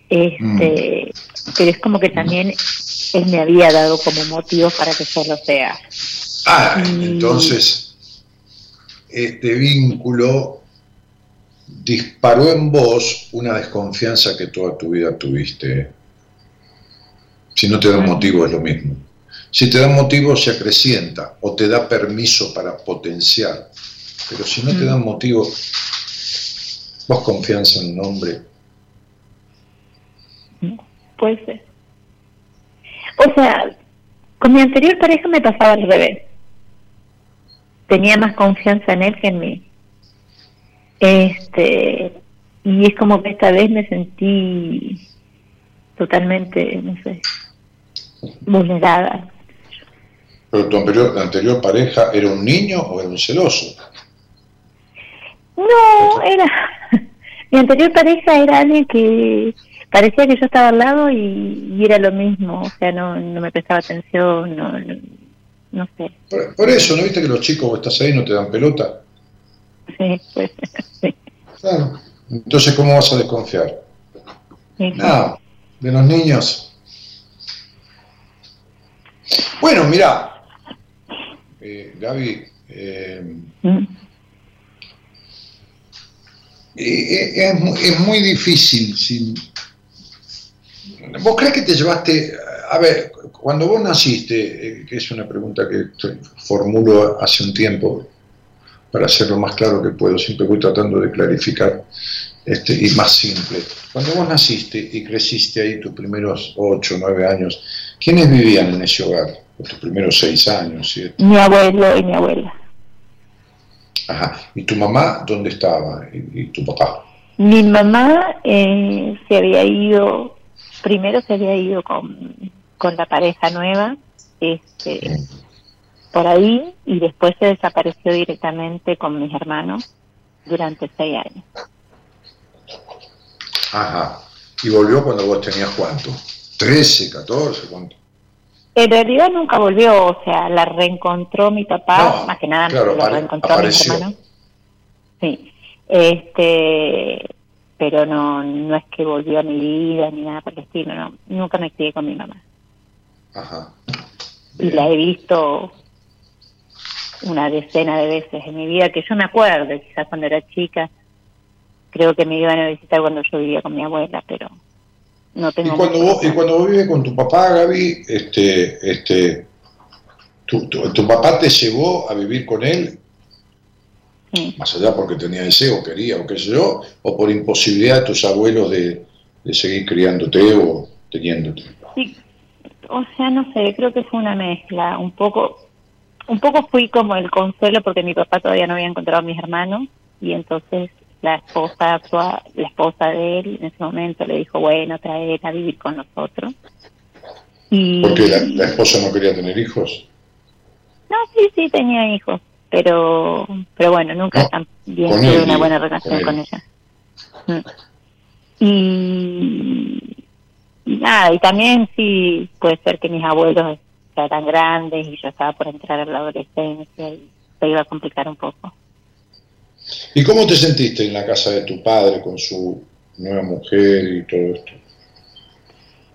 este, mm. pero es como que también él me había dado como motivo para que yo lo sea. Ah, entonces, este vínculo disparó en vos una desconfianza que toda tu vida tuviste. Si no te da motivo es lo mismo. Si te da motivo se acrecienta o te da permiso para potenciar. Pero si no te da motivo, vos confianza en un hombre. Puede ser. O sea, con mi anterior pareja me pasaba al revés. Tenía más confianza en él que en mí. Este, y es como que esta vez me sentí totalmente, no sé, vulnerada. ¿Pero tu anterior, anterior pareja era un niño o era un celoso? No, era. (laughs) Mi anterior pareja era alguien que parecía que yo estaba al lado y, era lo mismo, o sea, no, no me prestaba atención, no, no, sé. Por, eso, ¿no viste que los chicos vos estás ahí no te dan pelota? Sí, pues, (laughs) sí. Claro. Entonces, ¿cómo vas a desconfiar? Nada, de los niños. Bueno, mira, eh, Gaby, eh, mm. eh, es, muy difícil. Sin... ¿Vos crees que te llevaste, a ver, cuando vos naciste, que es una pregunta que formulo hace un tiempo, para hacerlo más claro que puedo, siempre voy tratando de clarificar este, y más simple. Cuando vos naciste y creciste ahí tus primeros ocho, nueve años, ¿quiénes vivían en ese hogar? Tus primeros seis años, ¿cierto? Mi abuelo y mi abuela. Ajá. ¿Y tu mamá dónde estaba? ¿Y, tu papá? Mi mamá eh, se había ido, primero se había ido con, con la pareja nueva, este, por ahí y después se desapareció directamente con mis hermanos durante seis años. Ajá. ¿Y volvió cuando vos tenías cuánto? 13, 14, ¿cuánto? En realidad nunca volvió, o sea, la reencontró mi papá, No, más que nada claro, la reencontró mi apareció. hermano. Sí, este, pero no, no es que volvió a mi vida ni nada por el estilo, no, nunca me crié con mi mamá. Ajá. Y la he visto una decena de veces en mi vida, que yo me acuerdo, quizás cuando era chica, creo que me iban a visitar cuando yo vivía con mi abuela, pero no Y cuando vos, y cuando vos vives con tu papá, Gaby, este, este, tu, tu, tu papá te llevó a vivir con él, Sí. más allá porque tenía deseo, quería o qué sé yo, o por imposibilidad de tus abuelos de, de seguir criándote o teniéndote. Sí, o sea, no sé, creo que fue una mezcla, un poco, un poco fui como el consuelo porque mi papá todavía no había encontrado a mis hermanos y entonces la esposa actual, la esposa de él en ese momento le dijo, bueno, traer a vivir con nosotros. Y Porque la, la esposa no quería tener hijos. no, sí, sí tenía hijos, pero, pero bueno, nunca No, tuve una buena relación con ella. Mm. Y, y nada, y también sí puede ser que mis abuelos ya eran grandes y yo estaba por entrar a la adolescencia y se iba a complicar un poco. ¿Y cómo te sentiste en la casa de tu padre con su nueva mujer y todo esto?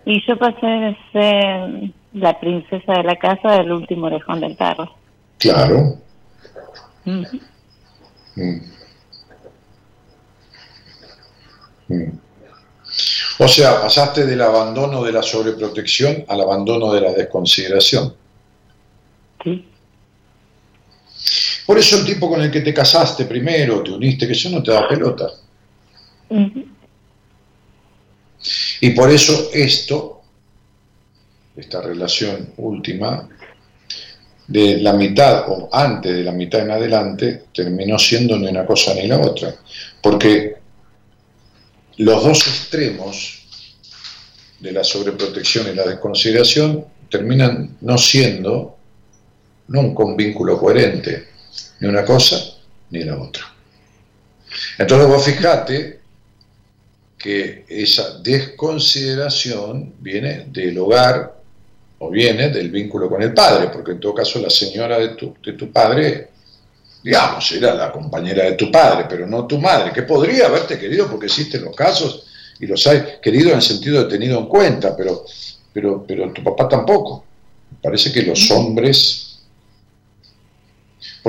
Y yo pasé de ser la princesa de la casa del último orejón del carro. Claro. Mm. Mm. Mm. O sea, pasaste del abandono de la sobreprotección al abandono de la desconsideración. Sí. Por eso el tipo con el que te casaste primero, te uniste, que yo no te da pelota. Y por eso esto, esta relación última, de la mitad o antes de la mitad en adelante, terminó siendo ni una cosa ni la otra. Porque los dos extremos de la sobreprotección y la desconsideración terminan no siendo nunca un vínculo coherente, ni una cosa ni la otra. Entonces vos fijate que esa desconsideración viene del hogar o viene del vínculo con el padre, porque en todo caso la señora de tu, de tu padre, digamos, era la compañera de tu padre, pero no tu madre, que podría haberte querido porque existen los casos y los hay querido en el sentido de tenido en cuenta, pero, pero, pero tu papá tampoco. Parece que los hombres...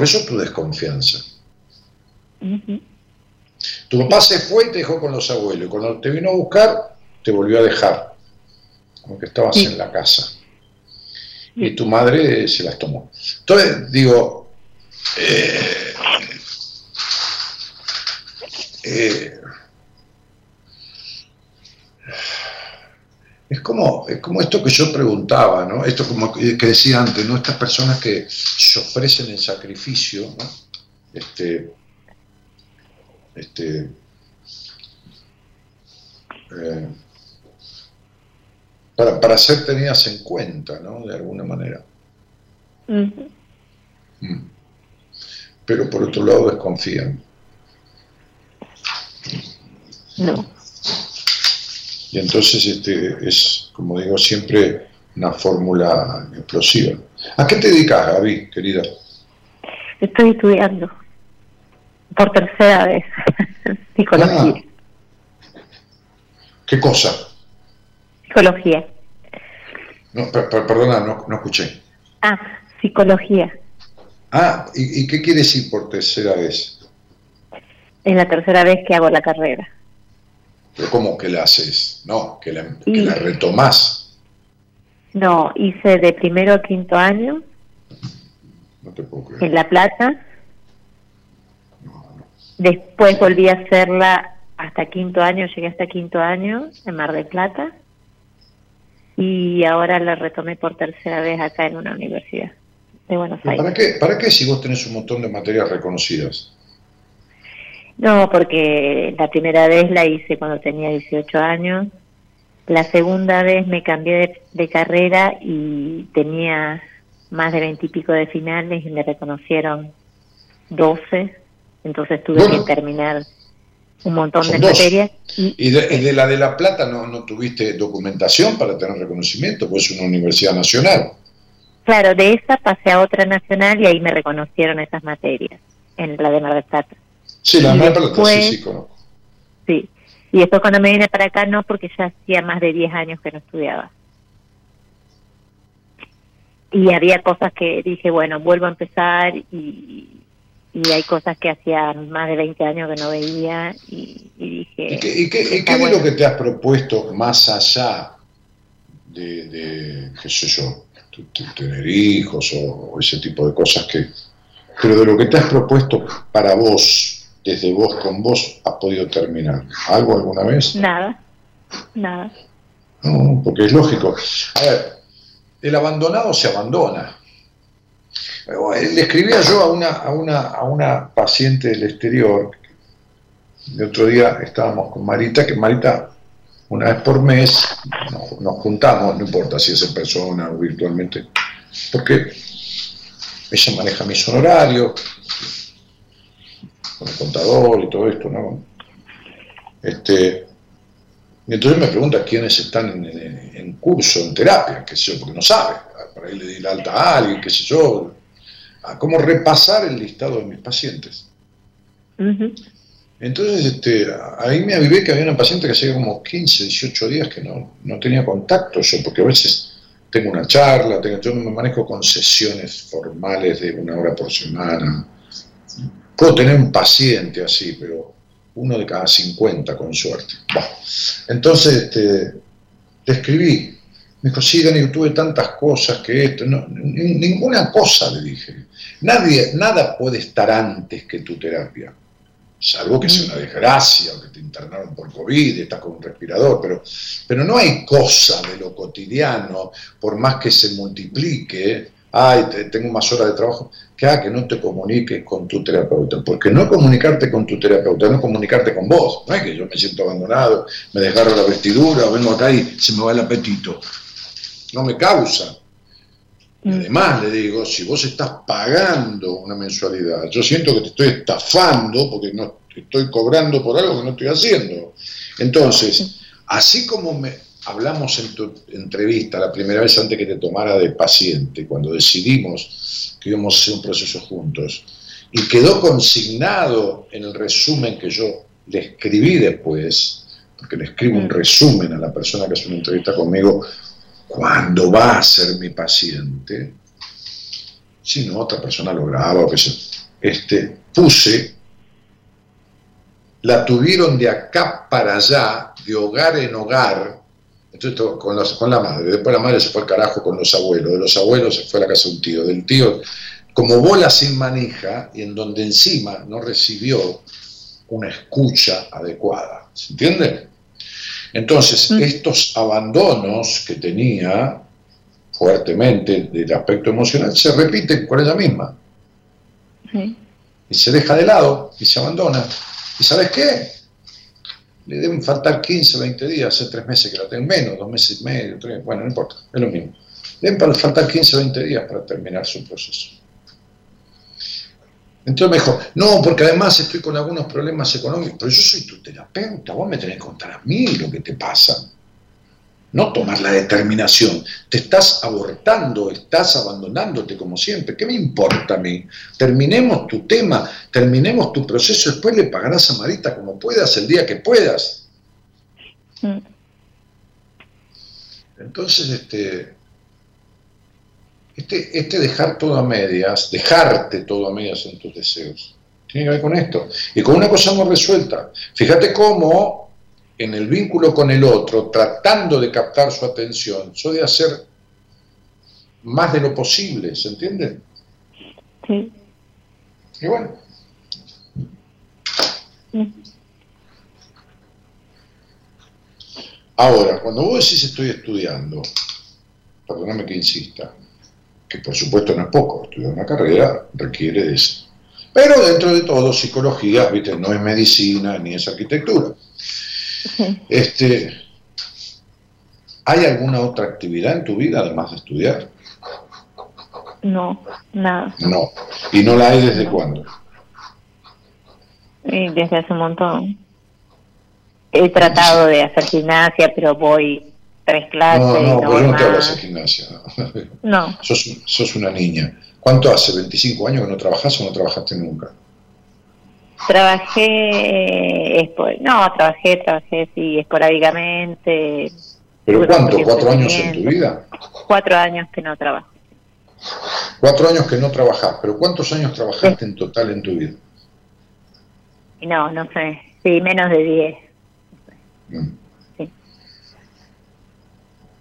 Por eso tu desconfianza. Tu papá se fue y te dejó con los abuelos. Y cuando te vino a buscar, te volvió a dejar. Aunque estabas Sí. en la casa. Y tu madre se las tomó. Entonces, digo, eh, eh, es como, es como esto que yo preguntaba, ¿no? Esto como que decía antes, ¿no? Estas personas que se ofrecen el sacrificio, ¿no? Este, este, eh, para, para ser tenidas en cuenta, ¿no? De alguna manera. Mm. Pero por otro lado desconfían. No. Y entonces este, es, como digo, siempre una fórmula explosiva. ¿A qué te dedicas, Gaby, querida? Estoy estudiando por tercera vez (laughs) psicología. Ah. ¿Qué cosa? Psicología. No, per- per- perdona, no, no escuché. Ah, psicología. Ah, ¿y, y qué quiere decir por tercera vez? Es la tercera vez que hago la carrera. ¿Pero cómo que la haces? No, que la, que Y- la retomás. No, hice de primero a quinto año No te puedo en creer. La Plata. No, no. Después volví a hacerla hasta quinto año, llegué hasta quinto año en Mar del Plata. Y ahora la retomé por tercera vez acá en una universidad de Buenos ¿Pero Aires. ¿Para qué, ¿Para qué si vos tenés un montón de materias reconocidas? No, porque la primera vez la hice cuando tenía 18 años. La segunda vez me cambié de, de carrera y tenía más de 20 y pico de finales y me reconocieron 12. Entonces tuve Bueno. que terminar un montón de materias. Y, de, la de La Plata no, no tuviste documentación para tener reconocimiento, pues es una universidad nacional. Claro, de esa pasé a otra nacional y ahí me reconocieron esas materias, en la de Mar del Plata. Sí, la de Mar del Plata, sí, sí, conozco. Sí, y después cuando me vine para acá no, porque ya hacía más de 10 años que no estudiaba. Y había cosas que dije, bueno, vuelvo a empezar y, y hay cosas que hacía más de 20 años que no veía y, dije... ¿Y qué, y qué, es lo que te has propuesto más allá de, de qué sé yo, tener hijos o, ese tipo de cosas que... Pero de lo que te has propuesto para vos, desde vos con vos, has podido terminar. ¿Algo alguna vez? Nada, nada. No, porque es lógico. A ver, el abandonado se abandona le escribía yo a una, a una, a una paciente del exterior, el otro día estábamos con Marita, que Marita una vez por mes nos, juntamos, no importa si es en persona o virtualmente, porque ella maneja mis honorarios, con el contador y todo esto, ¿no? Este, y entonces me pregunta quiénes están en, curso, en terapia, qué sé yo, porque no sabe, para ahí le di la alta a alguien, qué sé yo, a cómo repasar el listado de mis pacientes. Entonces, este, ahí me avivé que había una paciente que hacía como 15, 18 días que no, no tenía contacto yo, porque a veces tengo una charla, tengo, yo no me manejo con sesiones formales de una hora por semana. Puedo tener un paciente así, pero uno de cada 50 con suerte. Entonces, este, te escribí, me dijo, sí, Dani, tuve tantas cosas que esto, no, ninguna cosa le dije. Nadie, nada puede estar antes que tu terapia, salvo que sea una desgracia o que te internaron por COVID y estás con un respirador, pero, pero no hay cosa de lo cotidiano, por más que se multiplique, ay, tengo más horas de trabajo, que, ah, que no te comuniques con tu terapeuta, porque no comunicarte con tu terapeuta, no comunicarte con vos, no es que yo me siento abandonado, me desgarro la vestidura, vengo acá y se me va el apetito no me causa. Y mm. además le digo, si vos estás pagando una mensualidad, yo siento que te estoy estafando porque no estoy cobrando por algo que no estoy haciendo. Entonces, así como me hablamos en tu entrevista la primera vez antes que te tomara de paciente, cuando decidimos que íbamos a hacer un proceso juntos, y quedó consignado en el resumen que yo le escribí después, porque le escribo un mm. resumen a la persona que hace una entrevista conmigo cuando va a ser mi paciente, si no, otra persona lo graba o que se, este, puse, la tuvieron de acá para allá, de hogar en hogar, entonces con, con la madre, después la madre se fue al carajo con los abuelos, de los abuelos se fue a la casa de un tío, del tío, como bola sin manija, y en donde encima no recibió una escucha adecuada, ¿se entiende? Entonces, mm. estos abandonos que tenía fuertemente del aspecto emocional se repiten con ella misma. Y se deja de lado y se abandona. ¿Y sabes qué? Le deben faltar 15, 20 días, hace tres meses que la tengo menos, dos meses y medio, tres, bueno, no importa, es lo mismo. Deben faltar 15, 20 días para terminar su proceso. Entonces me dijo, no, porque además estoy con algunos problemas económicos, pero yo soy tu terapeuta, vos me tenés que contar a mí lo que te pasa. No tomar la determinación. Te estás abortando, estás abandonándote como siempre. ¿Qué me importa a mí? Terminemos tu tema, terminemos tu proceso, después le pagarás a Marita como puedas el día que puedas. Mm. Entonces, este, este, este, dejar todo a medias, dejarte todo a medias en tus deseos, tiene que ver con esto. Y con una cosa no resuelta. Fíjate cómo en el vínculo con el otro, tratando de captar su atención, soy de hacer más de lo posible, ¿se entiende? Sí. Y bueno. Ahora, cuando vos decís estoy estudiando, perdóname que insista, que por supuesto no es poco, estudiar una carrera requiere de eso. Pero dentro de todo, psicología, ¿viste? no es medicina ni es arquitectura. (laughs) Este, ¿Hay alguna otra actividad en tu vida además de estudiar? No, nada. No. ¿Y no la hay desde cuándo? desde hace un montón. he tratado de hacer gimnasia, pero voy tres clases. No, no, pero yo no te más. hacer gimnasia. No, (laughs) sos, sos una niña. ¿Cuánto hace? ¿25 años que no trabajas o no trabajaste nunca? Trabajé, espo- no, trabajé, trabajé, sí, esporádicamente. ¿Pero cuánto? ¿Cuatro años en tu vida? Cuatro años que no trabajo. Cuatro años que no trabajás, pero ¿cuántos años trabajaste en total en tu vida? No, no sé, sí, menos de diez. Sí.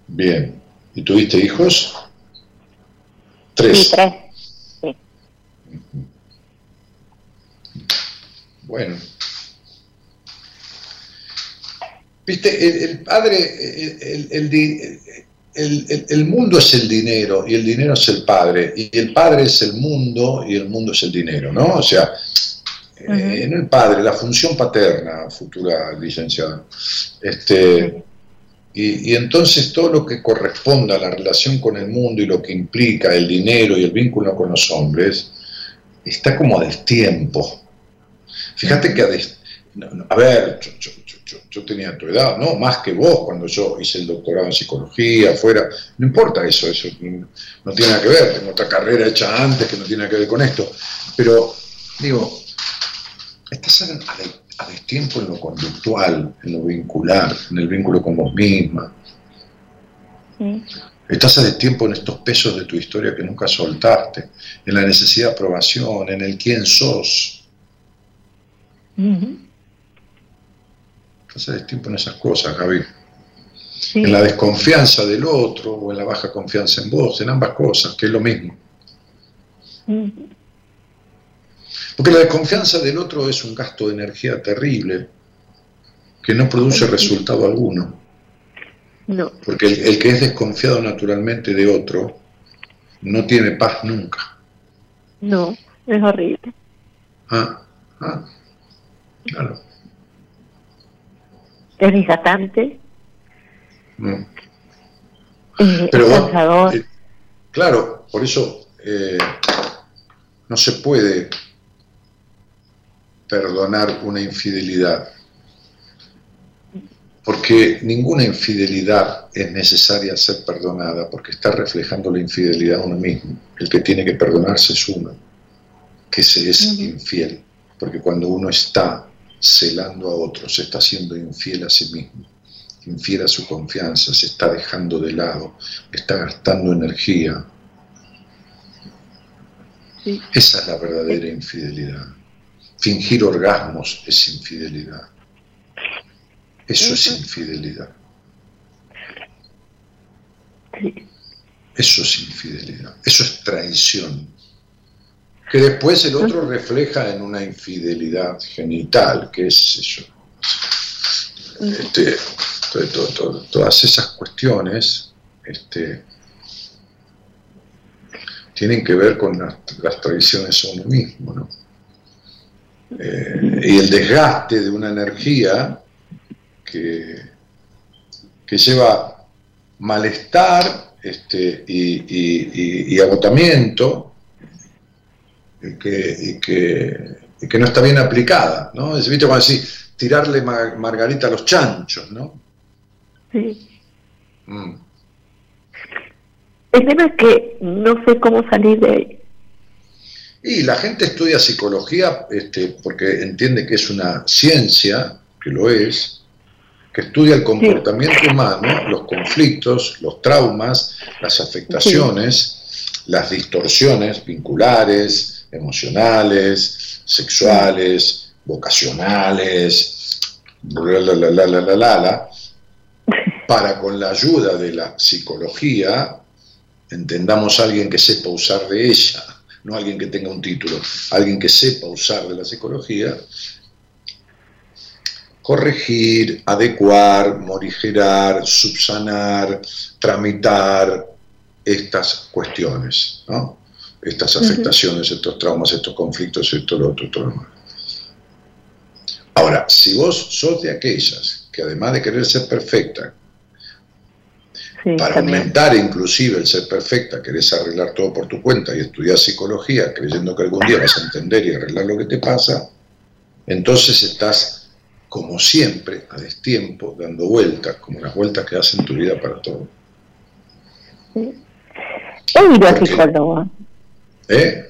Bien. ¿Y tuviste hijos? Tres. Sí, tres. Sí. Bueno. Viste, el, el padre, el, el- el mundo es el dinero y el dinero es el padre, y el padre es el mundo y el mundo es el dinero, ¿no? O sea, eh, en el padre, la función paterna, futura licenciada. Este, y, y entonces todo lo que corresponda a la relación con el mundo y lo que implica el dinero y el vínculo con los hombres, está como a destiempo. Fíjate que a, a ver, yo, yo- yo- yo- yo tenía tu edad, no, más que vos cuando yo hice el doctorado en psicología, afuera, no importa eso, eso no, tiene nada que ver, tengo otra carrera hecha antes que no tiene nada que ver con esto, pero digo, estás a, a de- a destiempo en lo conductual, en lo vincular, en el vínculo con vos misma, Sí. Estás a destiempo en estos pesos de tu historia que nunca soltaste, en la necesidad de aprobación, en el quién sos. Ujú. Estás a destiempo en esas cosas, Javi. Sí. En la desconfianza del otro o en la baja confianza en vos, en ambas cosas, que es lo mismo. Porque la desconfianza del otro es un gasto de energía terrible que no produce resultado alguno. No, Porque el, el que es desconfiado naturalmente de otro no tiene paz nunca. no, es horrible. Ah, ah, claro. Es desgastante, Mm. eh, Pero es cansador. eh, claro, por eso eh, no se puede perdonar una infidelidad, porque ninguna infidelidad es necesaria ser perdonada, porque está reflejando la infidelidad a uno mismo. El que tiene que perdonarse es uno, que se es infiel, porque cuando uno está celando a otro, se está siendo infiel a sí mismo infiel a su confianza, se está dejando de lado, está gastando energía. Sí. Esa es la verdadera infidelidad. Fingir orgasmos es infidelidad. Eso es infidelidad. Eso es infidelidad. Eso es traición. Que después el otro refleja en una infidelidad genital, que es eso. Este, to- to- to- todas esas cuestiones este, tienen que ver con las, traiciones a uno mismo. Eh, y el desgaste de una energía que, que lleva malestar este, y- y agotamiento y que, y que- y que no está bien aplicada, ¿no? Es, ¿viste? Cuando decís, tirarle ma- margarita a los chanchos, ¿no? Sí. Mm. El tema es que no sé cómo salir de ahí. Y la gente estudia psicología este, porque entiende que es una ciencia, que lo es, que estudia el comportamiento humano, los conflictos, los traumas, las afectaciones, las distorsiones vinculares, emocionales, sexuales, vocacionales, la, la, la, la, la, la, la, para con la ayuda de la psicología entendamos a alguien que sepa usar de ella, no alguien que tenga un título, alguien que sepa usar de la psicología, corregir, adecuar, morigerar, subsanar, tramitar estas cuestiones. ¿no? Estas afectaciones, estos traumas, estos conflictos, esto, lo otro, todo lo demás. Ahora, si vos sos de aquellas que además de querer ser perfecta, Sí, para también. aumentar inclusive el ser perfecta, querés arreglar todo por tu cuenta y estudiar psicología creyendo que algún día vas a entender y arreglar lo que te pasa, entonces estás como siempre, a destiempo, dando vueltas, como las vueltas que hacen tu vida para todo. He ido a psicólogo. ¿Eh?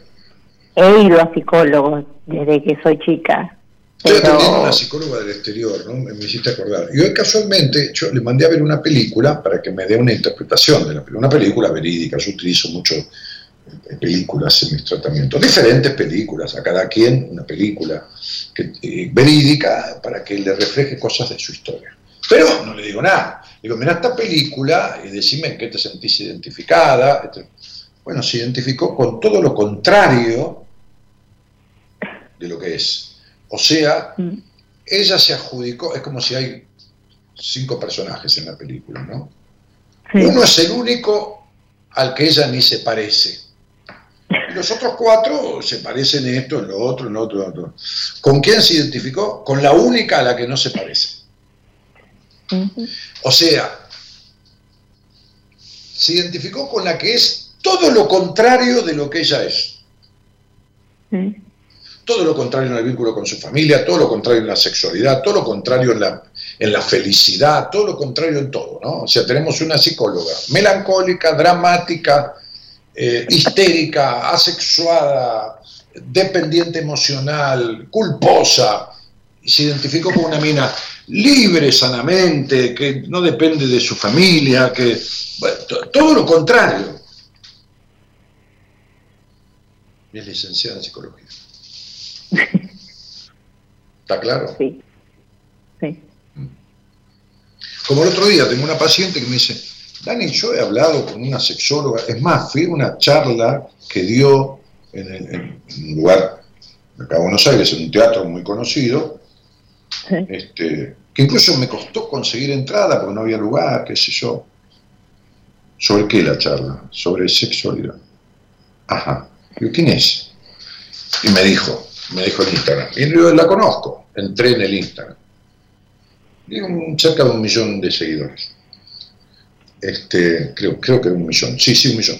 He ido a psicólogo desde que soy chica. Estoy atendiendo a una psicóloga del exterior, ¿no? Me, hiciste acordar. Y hoy casualmente yo le mandé a ver una película para que me dé una interpretación de la película. Una película verídica, yo utilizo mucho eh, películas en mis tratamientos, diferentes películas, a cada quien una película que, eh, verídica para que le refleje cosas de su historia. Pero no le digo nada. Digo, mira esta película y decime en qué te sentís identificada. Bueno, se identificó con todo lo contrario de lo que es. O sea, mm. ella se adjudicó, es como si hay cinco personajes en la película, ¿no? Uno es el único al que ella ni se parece. Y los otros cuatro se parecen en esto, en lo otro, en lo otro, en lo otro. ¿Con quién se identificó? Con la única a la que no se parece. O sea, se identificó con la que es todo lo contrario de lo que ella es. Todo lo contrario en el vínculo con su familia, todo lo contrario en la sexualidad, todo lo contrario en la, en la felicidad, todo lo contrario en todo, ¿no? O sea, tenemos una psicóloga melancólica, dramática, eh, histérica, asexuada, dependiente emocional, culposa, y se identificó con una mina libre sanamente, que no depende de su familia, que todo lo contrario. Y es licenciada en psicología. (laughs) ¿Está claro? Sí. sí. Como el otro día tengo una paciente que me dice, Dani, yo he hablado con una sexóloga, es más, fui a una charla que dio en, un lugar acá en Buenos Aires, en un teatro muy conocido, este, que incluso me costó conseguir entrada porque no había lugar, qué sé yo. ¿Sobre qué la charla? Sobre sexualidad. Ajá. Digo, ¿quién es? Y me dijo, me dijo en Instagram. Y yo la conozco, entré en el Instagram. Digo, cerca de un millón de seguidores. Este, creo, creo que un millón. Sí, sí, un millón.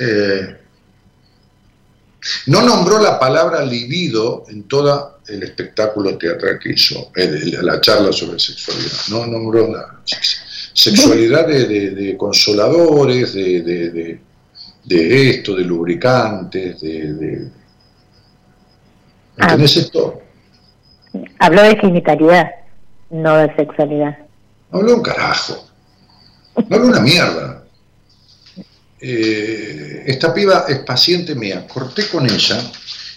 Eh, no nombró la palabra libido en todo el espectáculo teatral que hizo, la charla sobre sexualidad. No nombró la sexualidad de, consoladores, de, esto, de lubricantes, de... ¿Entendés ah. esto? Habló de genitalidad, no de sexualidad. Habló un carajo. No habló una mierda. Eh, esta piba es paciente mía, corté con ella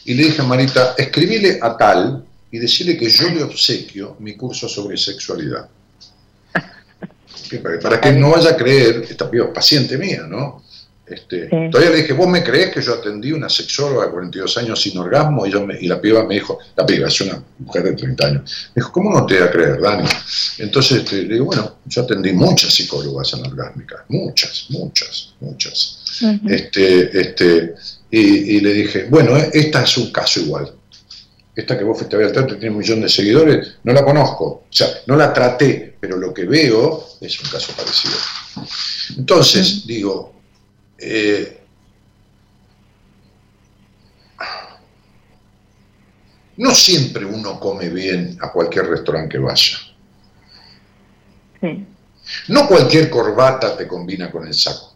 y le dije a Marita, escribile a tal y decirle que yo le obsequio mi curso sobre sexualidad. (laughs) Para, que no vaya a creer, esta piba es paciente mía, ¿no? Este, Todavía le dije, ¿vos me crees que yo atendí una sexóloga de 42 años sin orgasmo? Y, yo y la piba me dijo, la piba es una mujer de 30 años. Me dijo, ¿cómo no te voy a creer, Dani? Entonces este, le digo, bueno, yo atendí muchas psicólogas anorgásmicas, muchas, muchas, muchas. este, este, y, le dije, bueno, eh, esta es un caso igual. Esta que vos fuiste a ver al tiene un millón de seguidores, no la conozco, o sea, no la traté, pero lo que veo es un caso parecido. Entonces, digo, eh, no siempre uno come bien a cualquier restaurante que vaya. No cualquier corbata te combina con el saco.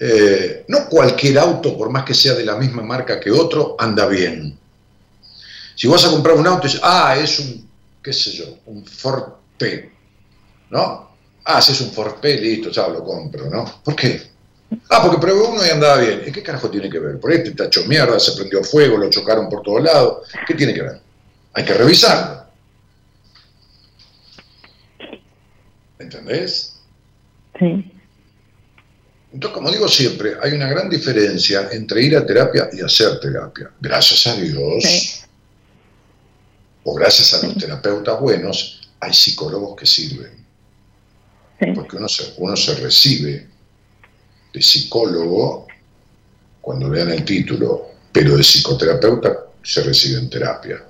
Eh, no cualquier auto, por más que sea de la misma marca que otro, anda bien. Si vas a comprar un auto, ah, es un, qué sé yo, un Ford P, ¿no? Ah, si es un Forpé, listo, ya lo compro, ¿no? ¿Por qué? Ah, porque probé uno y andaba bien. ¿Y qué carajo tiene que ver? Por este está hecho mierda, se prendió fuego, lo chocaron por todos lados. ¿Qué tiene que ver? Hay que revisarlo. ¿Entendés? Sí. Entonces, como digo siempre, hay una gran diferencia entre ir a terapia y hacer terapia. Gracias a Dios, o gracias a los terapeutas buenos, hay psicólogos que sirven. Porque uno se, uno se recibe de psicólogo cuando vean el título, pero de psicoterapeuta se recibe en terapia.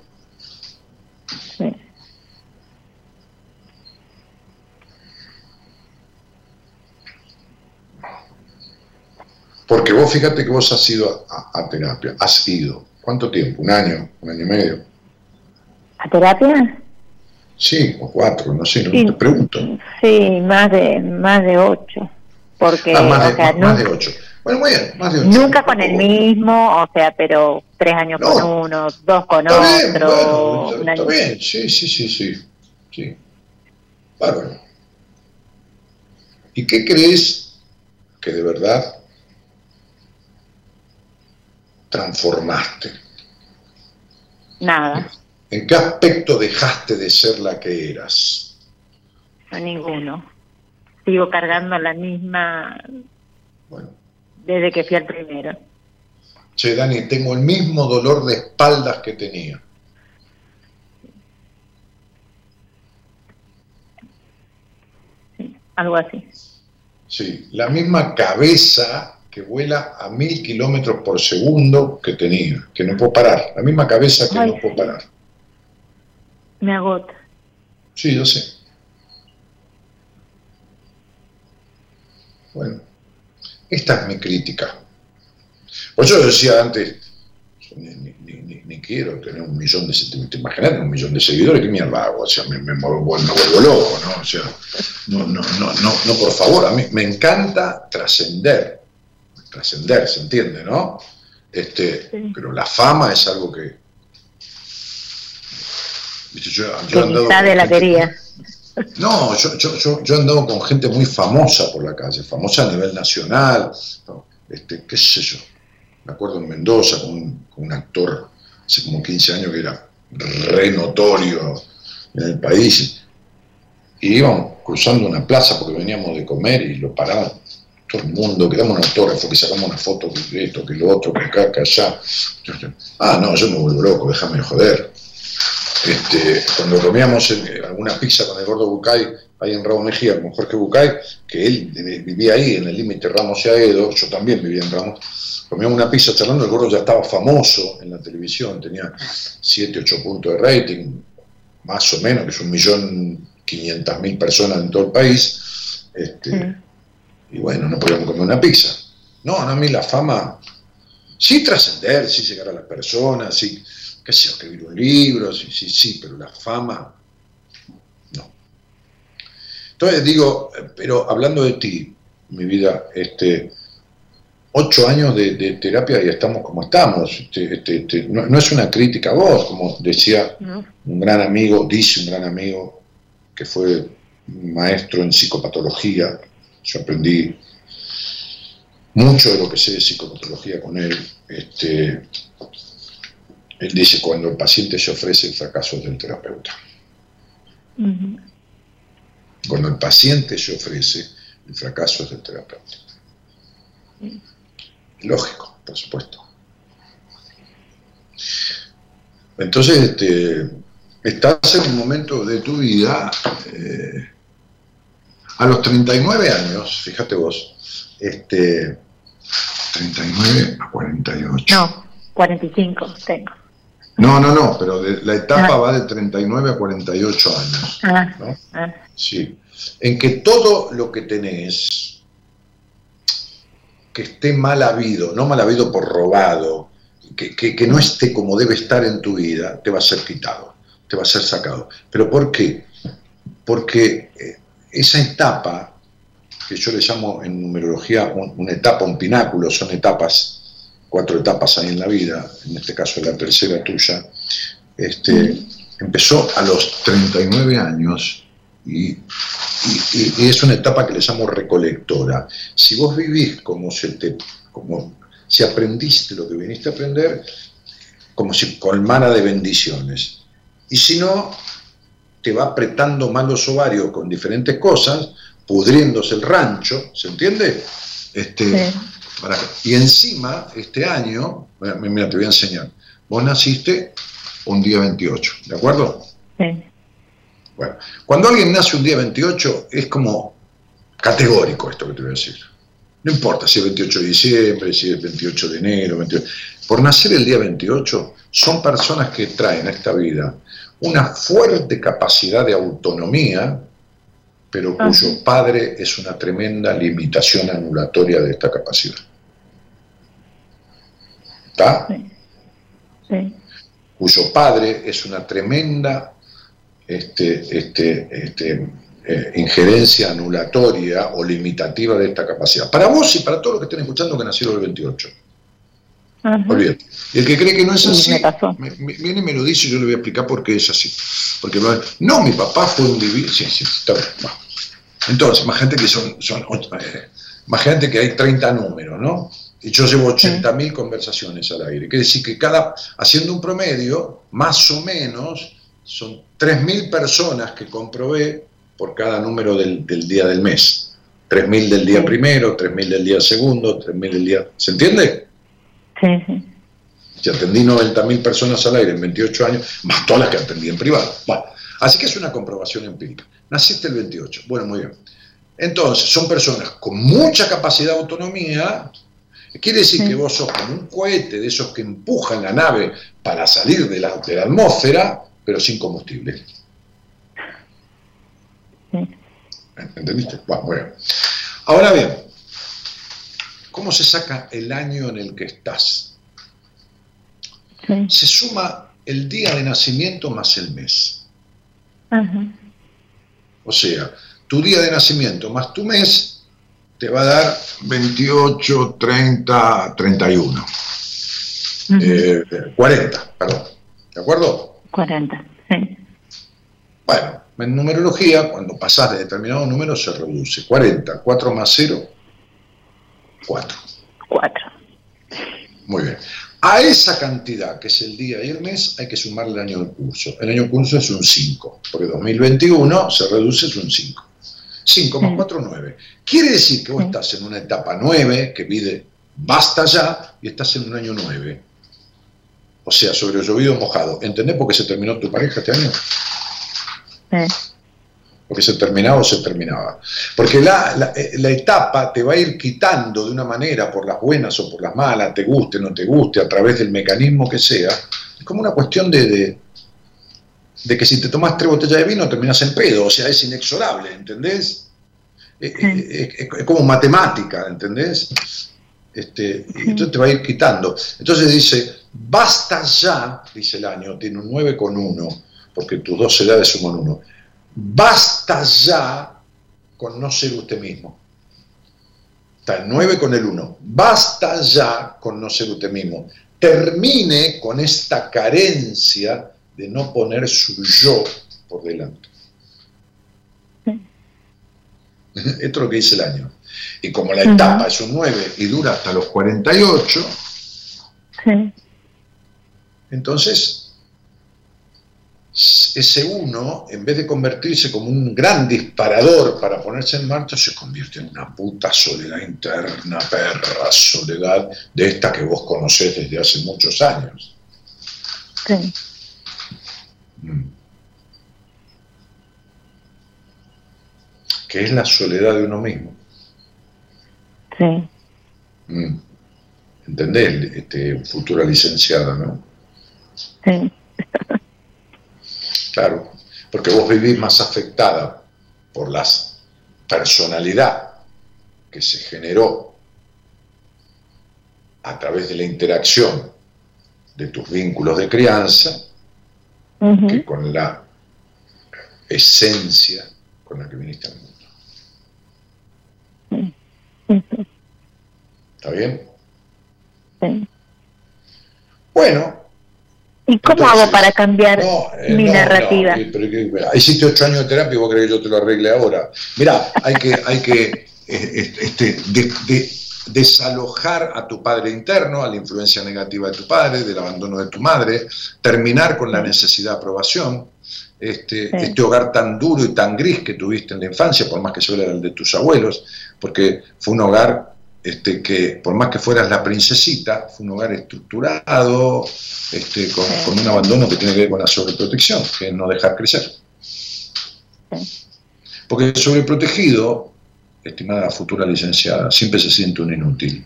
Porque vos fíjate que vos has ido a, terapia, has ido, ¿Cuánto tiempo? ¿Un año? ¿Un año y medio? ¿A terapia? Sí, o cuatro, no sé, no Sí. te pregunto. Sí, más de, más de ocho. Porque, Ah, más, de, o sea, más- más de ocho. Bueno, muy bien, más de ocho. nunca con el mismo, o sea, pero tres años No. con uno, dos con Está bien, otro. bueno, un está, está bien, sí, sí, sí, sí. sí. Bárbaro. ¿Y qué crees que de verdad transformaste? Nada, ¿En qué aspecto dejaste de ser la que eras? no ninguno. Sigo cargando la misma Bueno, desde que fui al primero. che, Dani, tengo el mismo dolor de espaldas que tenía. Sí, algo así. Sí, la misma cabeza que vuela a mil kilómetros por segundo que tenía, que no puedo parar. La misma cabeza que Ay, no puedo parar. Me agota. Sí, yo sé. Bueno, esta es mi crítica. Por eso yo decía antes, ni, ni- ni- ni- ni quiero tener un millón de seguidores, ¿te imaginas un millón de seguidores? ¿Qué mierda hago? O sea, me, me vuelvo, me vuelvo loco, ¿no? O sea, no, no, no, no, no, por favor, a mí me encanta trascender, trascender, ¿se entiende, no? Este, Sí. Pero la fama es algo que... Yo- yo andado de la gente- no, yo, yo, yo, yo he andado con gente muy famosa por la calle, famosa a nivel nacional, ¿no? este, qué sé yo. Me acuerdo en Mendoza con un, con un actor hace como 15 años que era re notorio en el país. Y íbamos cruzando una plaza porque veníamos de comer y lo paraban todo el mundo, que damos un autógrafo, que sacamos una foto, que esto, que lo otro, que acá, que allá. Ah, no, yo me vuelvo loco, déjame de joder. Este, cuando comíamos en- alguna pizza con el gordo Bucay, ahí en Ramos Mejía, con Jorge Bucay, que él eh, vivía ahí en el límite Ramos y Aedo, yo también vivía en Ramos, comíamos una pizza charlando, el gordo ya estaba famoso en la televisión, tenía 7, 8 puntos de rating, más o menos, que es un millón quinientas mil personas en todo el país, este, Mm. y bueno, no podíamos comer una pizza. No, no, a mí la fama, sí trascender, sí llegar a las personas, sí, qué sé yo, escribir un libro, sí, sí, sí, pero la fama, no. Entonces digo, eh, pero hablando de ti, mi vida, este, ocho años de, de terapia y estamos como estamos. Este, este, este, no, no es una crítica a vos, como decía ¿no? un gran amigo, dice un gran amigo que fue maestro en psicopatología. Yo aprendí mucho de lo que sé de psicopatología con él. Este, él dice, cuando el paciente se ofrece, el fracaso es del terapeuta. Cuando el paciente se ofrece, el fracaso es del terapeuta. Lógico, por supuesto. Entonces, este, estás en un momento de tu vida, eh, a los 39 años, fíjate vos, este, 39 a 48. No, 45 tengo. No, no, no, pero de- la etapa Ah. va de 39 a 48 años. Ah, ¿no? ah, Sí. En que todo lo que tenés que esté mal habido, no mal habido por robado, que, que- que no esté como debe estar en tu vida, te va a ser quitado, te va a ser sacado. ¿Pero por qué? Porque eh, esa etapa, que yo le llamo en numerología un- una etapa, un pináculo, son etapas, cuatro etapas hay en la vida, en este caso la tercera tuya, este, empezó a los 39 años y, y- y- es una etapa que le llamo recolectora. Si vos vivís como, se te, como si aprendiste lo que viniste a aprender, como si colmara de bendiciones. Y si no, te va apretando mal los ovarios con diferentes cosas, pudriéndose el rancho, ¿se entiende? Este, sí. Y encima, este año, mira, te voy a enseñar, vos naciste un día 28, ¿de acuerdo? sí. Bueno, cuando alguien nace un día 28 es como categórico esto que te voy a decir. No importa si es 28 de diciembre, si es 28 de enero, 28. por nacer el día 28 son personas que traen a esta vida una fuerte capacidad de autonomía, pero cuyo padre es una tremenda limitación anulatoria de esta capacidad. ¿Está? Sí. cuyo padre es una tremenda este, este, este, eh, injerencia anulatoria o limitativa de esta capacidad. Para vos y para todos los que estén escuchando que nacieron el 28. Olvídate. Y el que cree que no es así, viene y me lo dice y yo le voy a explicar por qué es así. Porque no, mi papá fue un divino. Sí, sí, está bien. Entonces, imagínate que son, son eh, imagínate que hay 30 números, ¿no? Y yo llevo 80.000 conversaciones al aire. Quiere decir que cada, haciendo un promedio, más o menos, son 3.000 personas que comprobé por cada número del, día del mes. 3.000 del día primero, 3.000 del día segundo, 3.000 del día... ¿Se entiende? Sí, sí. Y atendí 90.000 personas al aire en 28 años, más todas las que atendí en privado. Bueno, así que es una comprobación empírica. Naciste el 28. Bueno, muy bien. Entonces, son personas con mucha capacidad de autonomía. Quiere decir que vos sos como un cohete de esos que empujan la nave para salir de la, de la atmósfera, pero sin combustible. ¿Entendiste? Bueno, bueno. Ahora bien, ¿cómo se saca el año en el que estás? Se suma el día de nacimiento más el mes. O sea, tu día de nacimiento más tu mes te va a dar 28, 30, 31. 40, perdón. ¿De acuerdo? 40, sí. Bueno, en numerología, cuando pasas de determinado número, se reduce. 40, 4 más 0, 4. 4. Muy bien. A esa cantidad, que es el día y el mes, hay que sumarle el año de curso. El año de curso es un 5, porque 2021 se reduce, es un 5. 5 más 4, 9. Quiere decir que vos estás en una etapa 9, que pide basta ya, y estás en un año 9. O sea, sobre llovido mojado. ¿Entendés por qué se terminó tu pareja este año? Porque se terminaba o se terminaba. Porque la, eh, la, etapa te va a ir quitando de una manera, por las buenas o por las malas, te guste, no te guste, a través del mecanismo que sea. Es como una cuestión de, de, que si te tomas tres botellas de vino terminas en pedo, o sea, es inexorable, ¿entendés? Es, como matemática, ¿entendés? Este, y entonces te va a ir quitando. Entonces dice, basta ya, dice el año, tiene un 9 con 1 porque tus dos edades suman uno. Basta ya con no ser usted mismo. Está el 9 con el 1. Basta ya con no ser usted mismo. Termine con esta carencia de no poner su yo por delante. (laughs) Esto es lo que dice el año. Y como la etapa es un 9 y dura hasta los 48, entonces ese uno, en vez de convertirse como un gran disparador para ponerse en marcha, se convierte en una puta soledad interna, perra soledad de esta que vos conocés desde hace muchos años. Sí. Mm. Que es la soledad de uno mismo. Sí. Mm. ¿Entendés? Este, futura licenciada, ¿no? Sí. (laughs) Claro, porque vos vivís más afectada por la personalidad que se generó a través de la interacción de tus vínculos de crianza que con la esencia con la que viniste al mundo. ¿Está bien? Sí. Bueno, ¿Y cómo hago para cambiar eh, mi narrativa? hiciste ocho años de terapia y vos crees que yo te lo arregle ahora. Mira, hay que, hay que eh, este, desalojar a tu padre interno, a la influencia negativa de tu padre, del abandono de tu madre, terminar con la necesidad de aprobación, este, este hogar tan duro y tan gris que tuviste en la infancia, por más que fuera el de tus abuelos, porque fue un hogar este, que por más que fueras la princesita, fue un hogar estructurado, este, con, un abandono que tiene que ver con la sobreprotección, que es no dejar crecer. Porque el sobreprotegido, estimada futura licenciada, siempre se siente un inútil.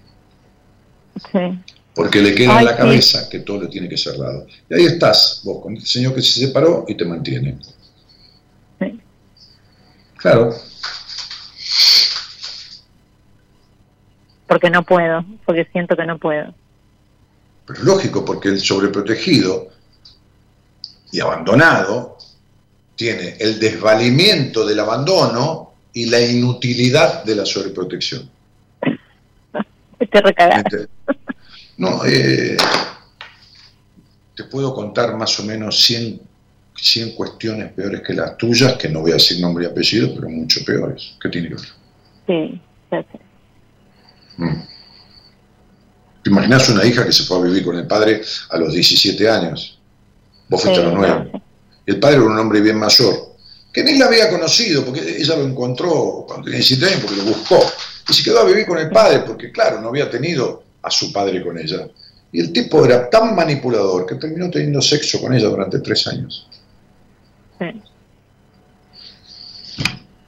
Porque le queda en la cabeza que todo le tiene que ser dado. Y ahí estás, vos, con el señor que se separó y te mantiene. Claro, porque no puedo, porque siento que no puedo. Pero es lógico, porque el sobreprotegido y abandonado tiene el desvalimiento del abandono y la inutilidad de la sobreprotección. (laughs) Te No, eh, te puedo contar más o menos 100, 100 cuestiones peores que las tuyas, que no voy a decir nombre y apellido, pero mucho peores. ¿Qué tiene que ver? Sí, sé. Mm. ¿Te imaginas una hija que se fue a vivir con el padre a los 17 años? Vos fuiste a los 9. El padre era un hombre bien mayor, que ni la había conocido, porque ella lo encontró cuando tenía 17 años, porque lo buscó. Y se quedó a vivir con el padre, porque claro, no había tenido a su padre con ella. Y el tipo era tan manipulador que terminó teniendo sexo con ella durante tres años.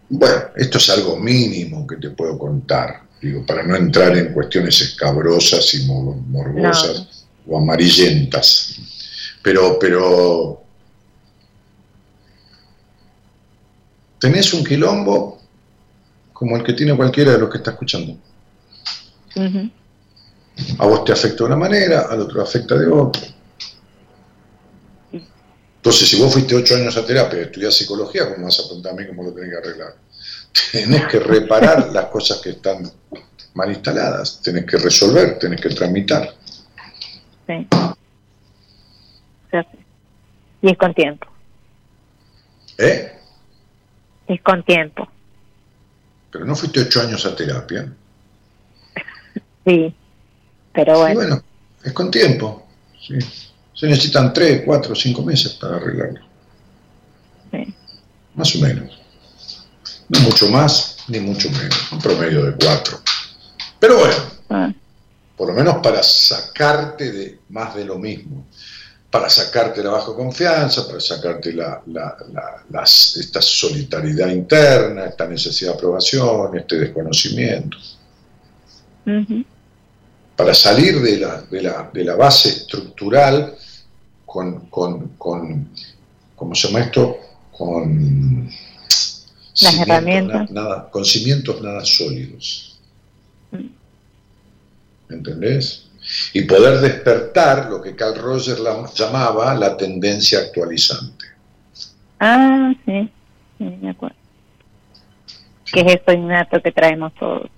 Bueno, esto es algo mínimo que te puedo contar, digo, para no entrar en cuestiones escabrosas y morbosas o amarillentas. Pero, pero tenés un quilombo como el que tiene cualquiera de los que está escuchando. A vos te afecta de una manera, al otro afecta de otra. Entonces, si vos fuiste ocho años a terapia y estudiás psicología, ¿cómo vas a preguntar a mí cómo lo tenés que arreglar? (laughs) Tenés que reparar las cosas que están mal instaladas, tenés que resolver, tenés que tramitar. Sí. Y es con tiempo. ¿Eh? Es con tiempo. Pero no fuiste ocho años a terapia. (laughs) sí, pero bueno. bueno, es con tiempo. Sí. Se necesitan tres, cuatro, cinco meses para arreglarlo. Sí. Más o menos. No mucho más, ni mucho menos. Un promedio de cuatro. Pero bueno, ah. por lo menos para sacarte de más de lo mismo para sacarte la baja confianza, para sacarte la, esta solidaridad interna, esta necesidad de aprobación, este desconocimiento. Para salir de la, de la, base estructural con, con, con, ¿cómo se llama esto? Con las herramientas. Nada, con cimientos nada sólidos. ¿Me ¿Entendés? Y poder despertar lo que Carl Rogers llamaba la tendencia actualizante. Ah, sí, sí, me acuerdo. Que es esto innato que traemos todos.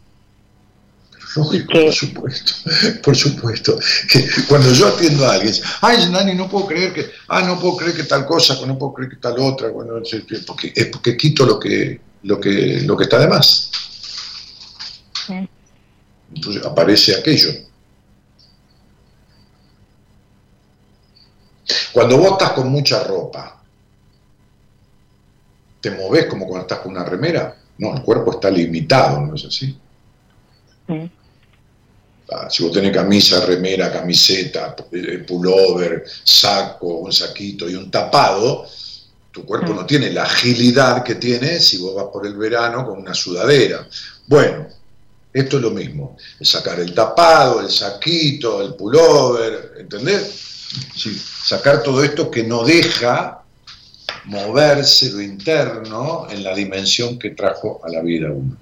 Lógico, por supuesto, (laughs) por supuesto. Que cuando yo atiendo a alguien, ay, Nani, no puedo creer que, ah, no puedo creer que tal cosa, no puedo creer que tal otra, bueno, porque, es porque quito lo que, lo que, lo que está de más. Entonces aparece aquello. Cuando vos estás con mucha ropa, ¿te moves como cuando estás con una remera? No, el cuerpo está limitado, ¿no es así? Ah, si vos tenés camisa, remera, camiseta, eh, pullover, saco, un saquito y un tapado, tu cuerpo no tiene la agilidad que tiene si vos vas por el verano con una sudadera. Bueno, esto es lo mismo, sacar el tapado, el saquito, el pullover, ¿entendés? Sí, sacar todo esto que no deja moverse lo interno en la dimensión que trajo a la vida uno.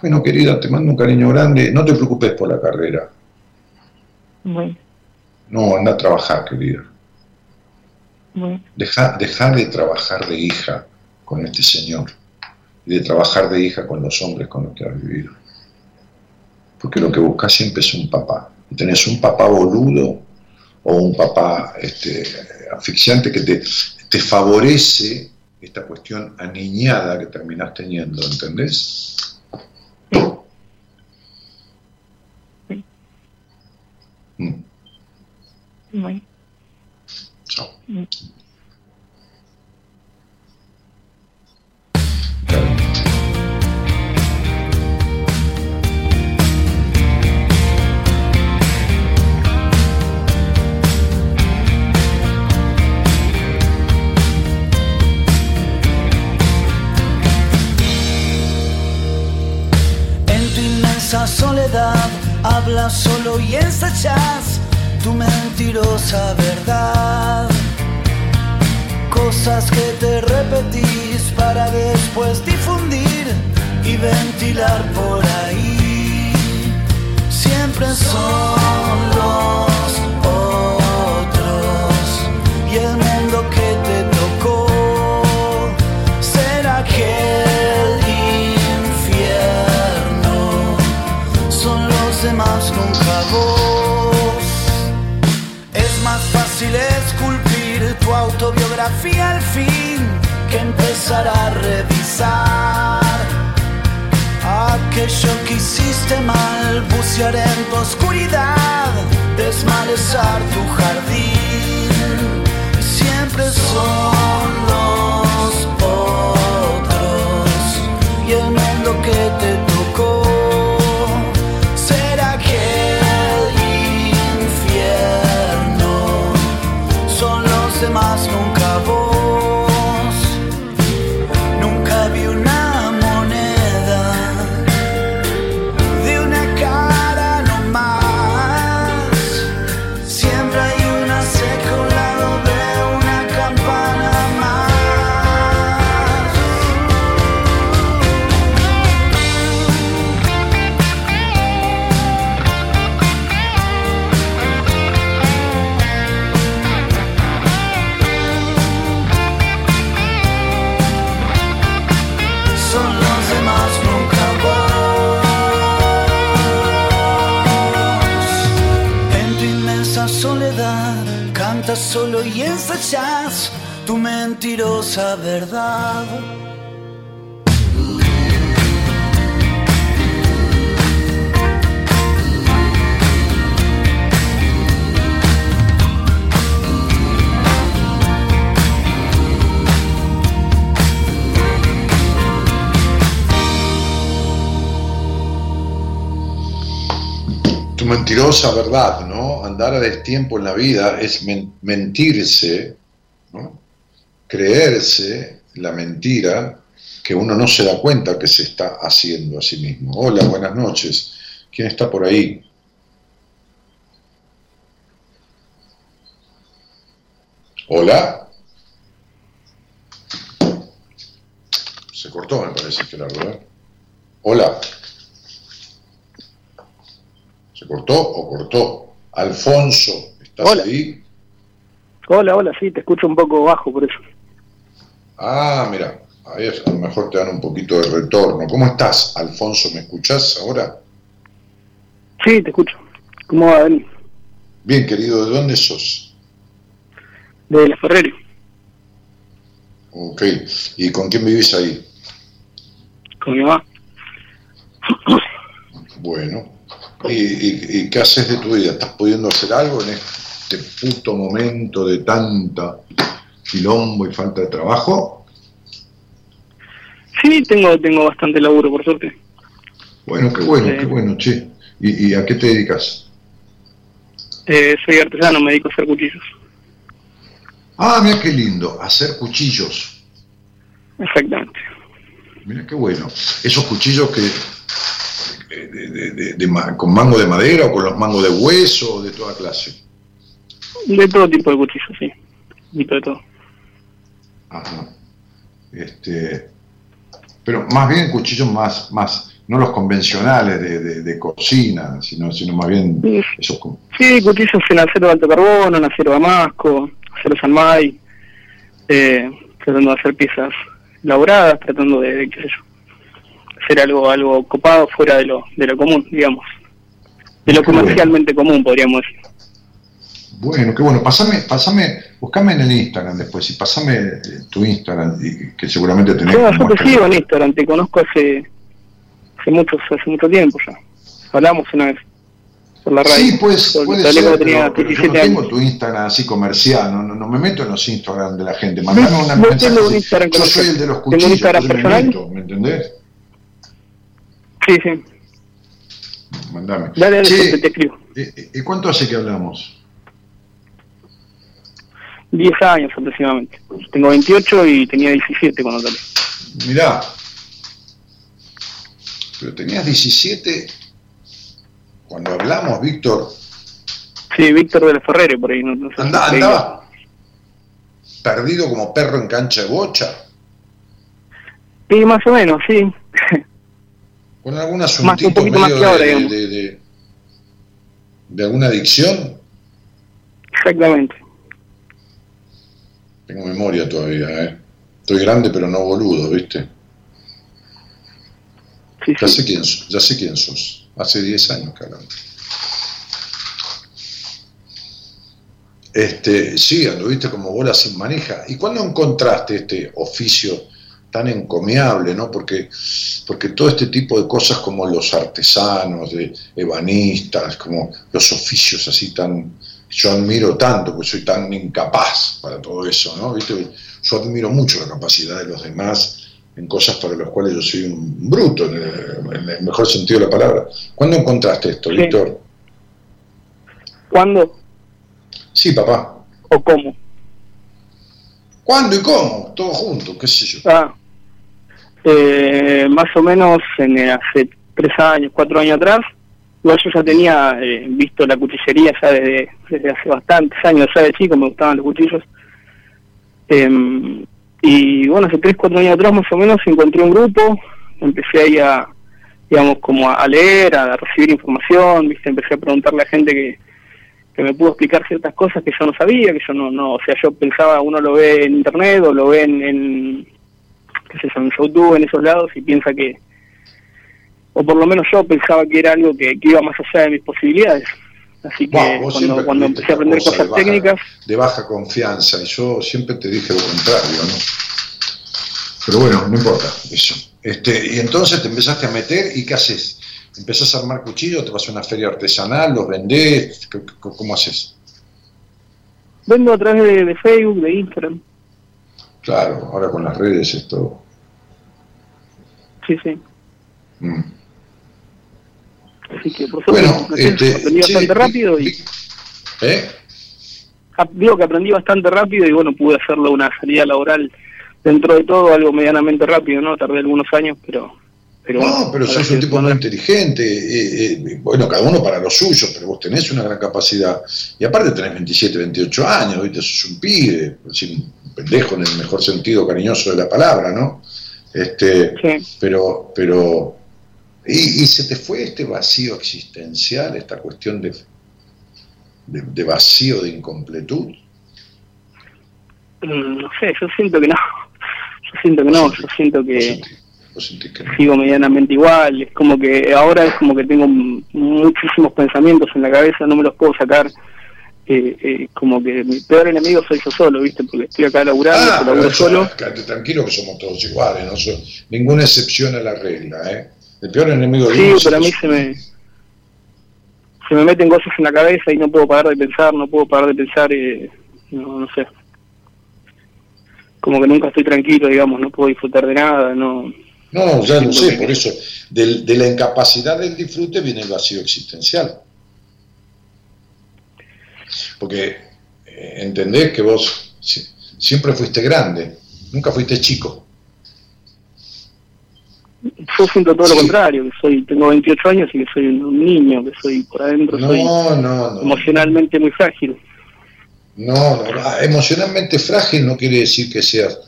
Bueno, querida, te mando un cariño grande. No te preocupes por la carrera. Bueno. No, anda a trabajar, querida. Bueno. Deja, deja de trabajar de hija con este señor y de trabajar de hija con los hombres con los que has vivido porque lo que buscas siempre es un papá. Y tenés un papá boludo o un papá este, asfixiante que te, te favorece esta cuestión aniñada que terminás teniendo, ¿entendés? Sí. Mm. Bueno. Chao. Mm. Soledad, hablas solo y ensayas tu mentirosa verdad. Cosas que te repetís para después difundir y ventilar por ahí. Siempre siempre autobiografía al fin que empezar a revisar aquello que hiciste mal, bucear en tu oscuridad, desmalezar tu jardín. Siempre son los otros y el mundo que te mentirosa verdad. Tu mentirosa verdad, ¿no? Andar a destiempo en la vida es men- mentirse, ¿no? Creerse la mentira que uno no se da cuenta que se está haciendo a sí mismo. Hola, buenas noches. ¿Quién está por ahí? Hola. Se cortó, me parece, Gerardo. ¿eh? Hola. ¿Se cortó o cortó? Alfonso, ¿estás Hola. ahí? Hola, hola, sí, te escucho un poco bajo por eso. Ah, mira, ahí a lo mejor te dan un poquito de retorno. ¿Cómo estás, Alfonso? ¿Me escuchás ahora? Sí, te escucho. ¿Cómo va, Dani? Bien, querido, ¿de dónde sos? De la Ferreri. Ok, ¿y con quién vivís ahí? Con mi mamá. Bueno, ¿y, y, y qué haces de tu vida? ¿Estás pudiendo hacer algo en este puto momento de tanta quilombo y falta de trabajo? Sí, tengo, tengo bastante laburo, por suerte. Bueno, qué bueno, Sí. qué bueno, che. ¿Y, y a qué te dedicas? Eh, soy artesano, me dedico a hacer cuchillos. Ah, mira qué lindo, hacer cuchillos. Exactamente. Mira qué bueno. Esos cuchillos que eh, de- de- de- con mango de madera o con los mangos de hueso de toda clase. De todo tipo de cuchillos, sí. De todo. Ajá. Este, pero más bien cuchillos más, más, no los convencionales de, de- de cocina, sino, sino más bien Sí. esos Sí, cuchillos en acero de alto carbono, en acero damasco, acero salmay, eh, tratando de hacer piezas elaboradas, tratando de, qué sé yo, hacer algo algo copado fuera de lo, de lo común, digamos. De lo comercialmente común, podríamos decir. Bueno, qué bueno. Pasame, pasame, buscame en el Instagram después y pasame eh, tu Instagram, que seguramente tenés. Sí, yo te sigo en Instagram, te conozco hace, hace, mucho, hace mucho tiempo ya. Hablamos una vez por la radio. Sí, pues, puede ser, tenía pero, yo no 17 tengo años. tu Instagram así comercial, no, no, no me meto en los Instagram de la gente. Mandame una no mensaje tengo un así, Instagram Yo soy el de los Tengo un cuchillos, Instagram entonces me personal. meto, ¿me entendés? Sí, sí. Mandame. Dale, dale, Che, te, te escribo. ¿y- ¿Y cuánto hace que hablamos? 10 años aproximadamente. Tengo 28 y tenía 17 cuando salí. Mirá, pero tenías 17 cuando hablamos, Víctor. Sí, Víctor de la Ferrere, por ahí. No, no sé si andaba perdido como perro en cancha de bocha, Sí, más o menos, sí. (laughs) con algún un asuntito poquito más medio que ahora, de, de- de- ¿De alguna adicción? Exactamente. Tengo memoria todavía, ¿eh? Estoy grande pero no boludo, ¿viste? Sí, Ya sé quién, sos, ya sé quién sos. Hace 10 años que hablamos. Este, sí, anduviste como bola sin manija. ¿Y cuándo encontraste este oficio tan encomiable, no? Porque, porque todo este tipo de cosas como los artesanos, de ebanistas, como los oficios así tan, yo admiro tanto, porque soy tan incapaz para todo eso, ¿no? ¿Viste? Yo admiro mucho la capacidad de los demás en cosas para las cuales yo soy un bruto, en el, en el mejor sentido de la palabra. ¿Cuándo encontraste esto, Sí. Víctor? ¿Cuándo Sí, papá. o cómo? ¿Cuándo y cómo? Todo junto, qué sé yo. Ah, eh, más o menos en, hace tres años, cuatro años atrás. Igual yo ya tenía eh, visto la cuchillería ya desde, hace bastantes años, ya de chico me gustaban los cuchillos. Em, y bueno, hace tres, cuatro años atrás más o menos encontré un grupo, empecé ahí a, digamos, como a leer, a recibir información, viste, empecé a preguntarle a gente que, que me pudo explicar ciertas cosas que yo no sabía, que yo no, no, o sea, yo pensaba, uno lo ve en internet o lo ve en, en qué sé yo, en YouTube, en esos lados, y piensa que, o por lo menos yo pensaba que era algo que, que iba más allá de mis posibilidades. Así que Wow, cuando, empecé a aprender cosa cosas de baja- técnicas, de baja confianza y yo siempre te dije lo contrario, ¿no? Pero bueno, no importa eso. Este, y entonces te empezaste a meter y ¿qué haces? ¿Empezás a armar cuchillos? ¿Te vas a una feria artesanal? ¿Los vendés? ¿Qué- qué- ¿Cómo haces? vendo a través de, de Facebook, de Instagram. Claro, ahora con las redes esto... Sí, sí. mm. Así que por suerte Bueno, aprendí este, aprendí bastante rápido y ¿Eh? digo que aprendí bastante rápido y bueno, pude hacerlo una salida laboral dentro de todo, algo medianamente rápido, ¿no? Tardé algunos años, pero... pero bueno, No, pero sos un tipo muy inteligente. eh, eh, bueno, cada uno para lo suyo, pero vos tenés una gran capacidad. Y aparte tenés 27, 28 años, ¿viste? Sos un pibe, un pendejo en el mejor sentido cariñoso de la palabra, ¿no? Este, Sí. pero, pero, y, y se te fue este vacío existencial, esta cuestión de, de, de vacío, de incompletud. Mm, No sé, yo siento que no. Yo siento que no, yo siento ¿Vos que no? sigo medianamente igual. Es como que ahora es como que tengo muchísimos pensamientos en la cabeza, no me los puedo sacar. Eh, eh, como que mi peor enemigo soy yo solo, ¿viste? Porque estoy acá laburando, Ah, laburo eso, solo. tranquilo que somos todos iguales, no So- ninguna excepción a la regla, ¿eh? El peor enemigo de Sí, uno pero a mí se me, se me meten cosas en la cabeza y no puedo parar de pensar, no puedo parar de pensar, eh, no, no sé. Como que nunca estoy tranquilo, digamos, no puedo disfrutar de nada, no. No, ya lo sé, por eso. Del- de la incapacidad del disfrute viene el vacío existencial. Porque eh, entendés que vos si- siempre fuiste grande, nunca fuiste chico. Yo siento todo Sí. lo contrario, que soy, tengo 28 años y que soy un, niño, que soy por adentro, soy No, no, no. emocionalmente muy frágil. No, no, emocionalmente frágil no quiere decir que seas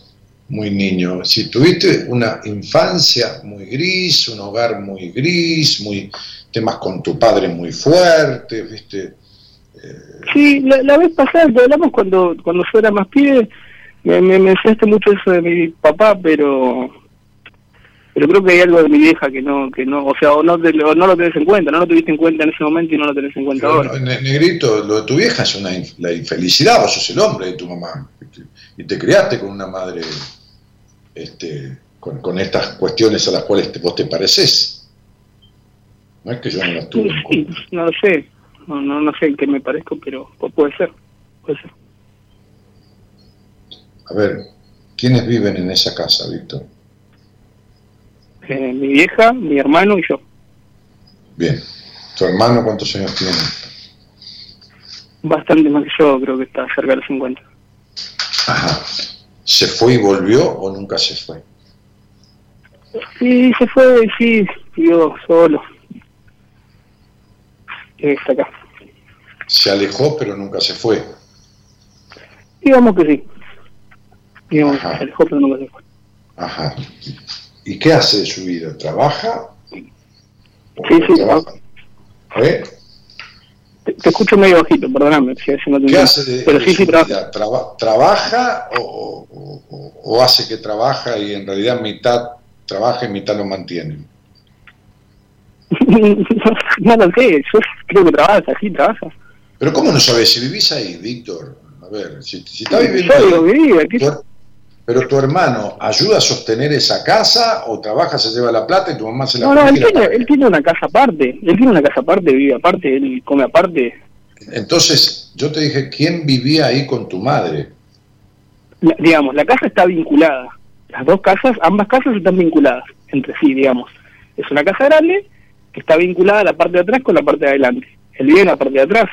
muy niño. Si tuviste una infancia muy gris, un hogar muy gris, muy temas con tu padre muy fuertes, ¿viste? Sí, la, la vez pasada que hablamos cuando cuando yo era más pibe, me, me, me enseñaste mucho eso de mi papá, pero pero creo que hay algo de mi vieja que no, que no, o sea, o no, te lo- no lo tenés en cuenta, no lo tuviste en cuenta en ese momento y no lo tenés en cuenta Pero, ahora. ne- Negrito, lo de tu vieja es una inf- la infelicidad, vos sos el hombre de tu mamá. Y te criaste con una madre este, con, con estas cuestiones a las cuales te- vos te pareces. No es que yo no las tuve Sí, no lo sé, no, no, no sé en qué me parezco, pero pu- puede ser, puede ser. A ver, ¿quiénes viven en esa casa, Víctor? Eh, mi vieja, mi hermano y yo. Bien. ¿Tu hermano cuántos años tiene? Bastante más que yo, creo que está cerca de los 50. Ajá. ¿Se fue y volvió o nunca se fue? Sí, se fue, sí, vivió solo. Está acá. Se alejó pero nunca se fue. Digamos que sí. Digamos Ajá. que se alejó, pero nunca se fue. Ajá. ¿Y qué hace de su vida? ¿Trabaja? ¿O Sí, sí, trabaja? ¿Eh? Te, escucho medio bajito, perdóname. Si no ¿Qué hace de, Pero sí, sí, trabaja. ¿Trabaja o, hace que trabaja y en realidad mitad trabaja y mitad lo mantiene? (laughs) no lo sé, yo creo que trabaja, sí, trabaja. Pero ¿cómo no sabes si vivís ahí, Víctor? A ver, si, si está viviendo ahí, pero tu hermano ayuda a sostener esa casa o trabaja, se lleva la plata y tu mamá se la No, no, él tiene, él tiene una casa aparte, él tiene una casa aparte, vive aparte, él come aparte. Entonces, yo te dije, ¿quién vivía ahí con tu madre? digamos, la casa está vinculada. Las dos casas, ambas casas están vinculadas entre sí, digamos. Es una casa grande que está vinculada la parte de atrás con la parte de adelante. Él vive en la parte de atrás.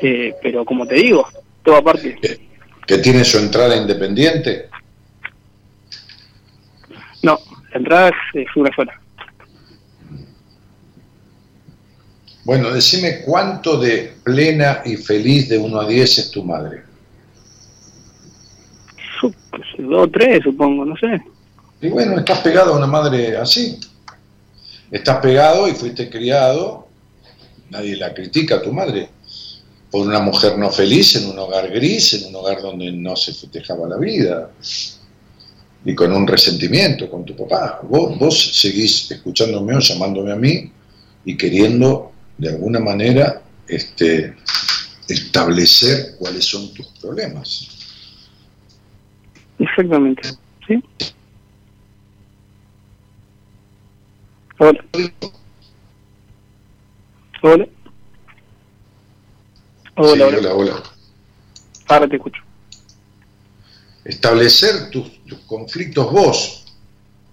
Eh, pero como te digo, todo aparte. Eh, ¿Que tiene su entrada independiente? No, la entrada es, una sola. Bueno, decime cuánto de plena y feliz de 1 a 10 es tu madre. Dos o tres, supongo, no sé. Y bueno, estás pegado a una madre así. Estás pegado y fuiste criado, nadie la critica a tu madre, por una mujer no feliz en un hogar gris, en un hogar donde no se festejaba la vida, y con un resentimiento con tu papá. Vos, vos seguís escuchándome o llamándome a mí y queriendo de alguna manera este, establecer cuáles son tus problemas. Exactamente, ¿sí? Hola. Hola. Hola, hola, hola. Ahora te escucho. Establecer tus, conflictos vos,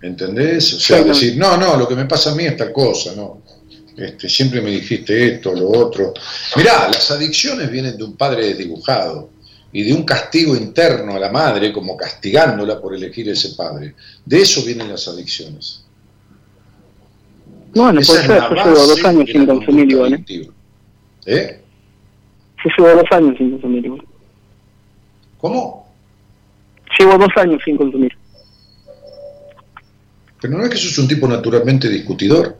¿entendés? O sea, decir, no, no, lo que me pasa a mí es tal cosa, no. Este, siempre me dijiste esto, lo otro. Mirá, las adicciones vienen de un padre desdibujado y de un castigo interno a la madre, como castigándola por elegir ese padre. De eso vienen las adicciones. Bueno, pues yo llevo dos años sin consumir igual. ¿eh? ¿Eh? Llevo dos años sin consumir igual. ¿Cómo? Llevo dos años sin consumir. Pero no es que sos un tipo naturalmente discutidor.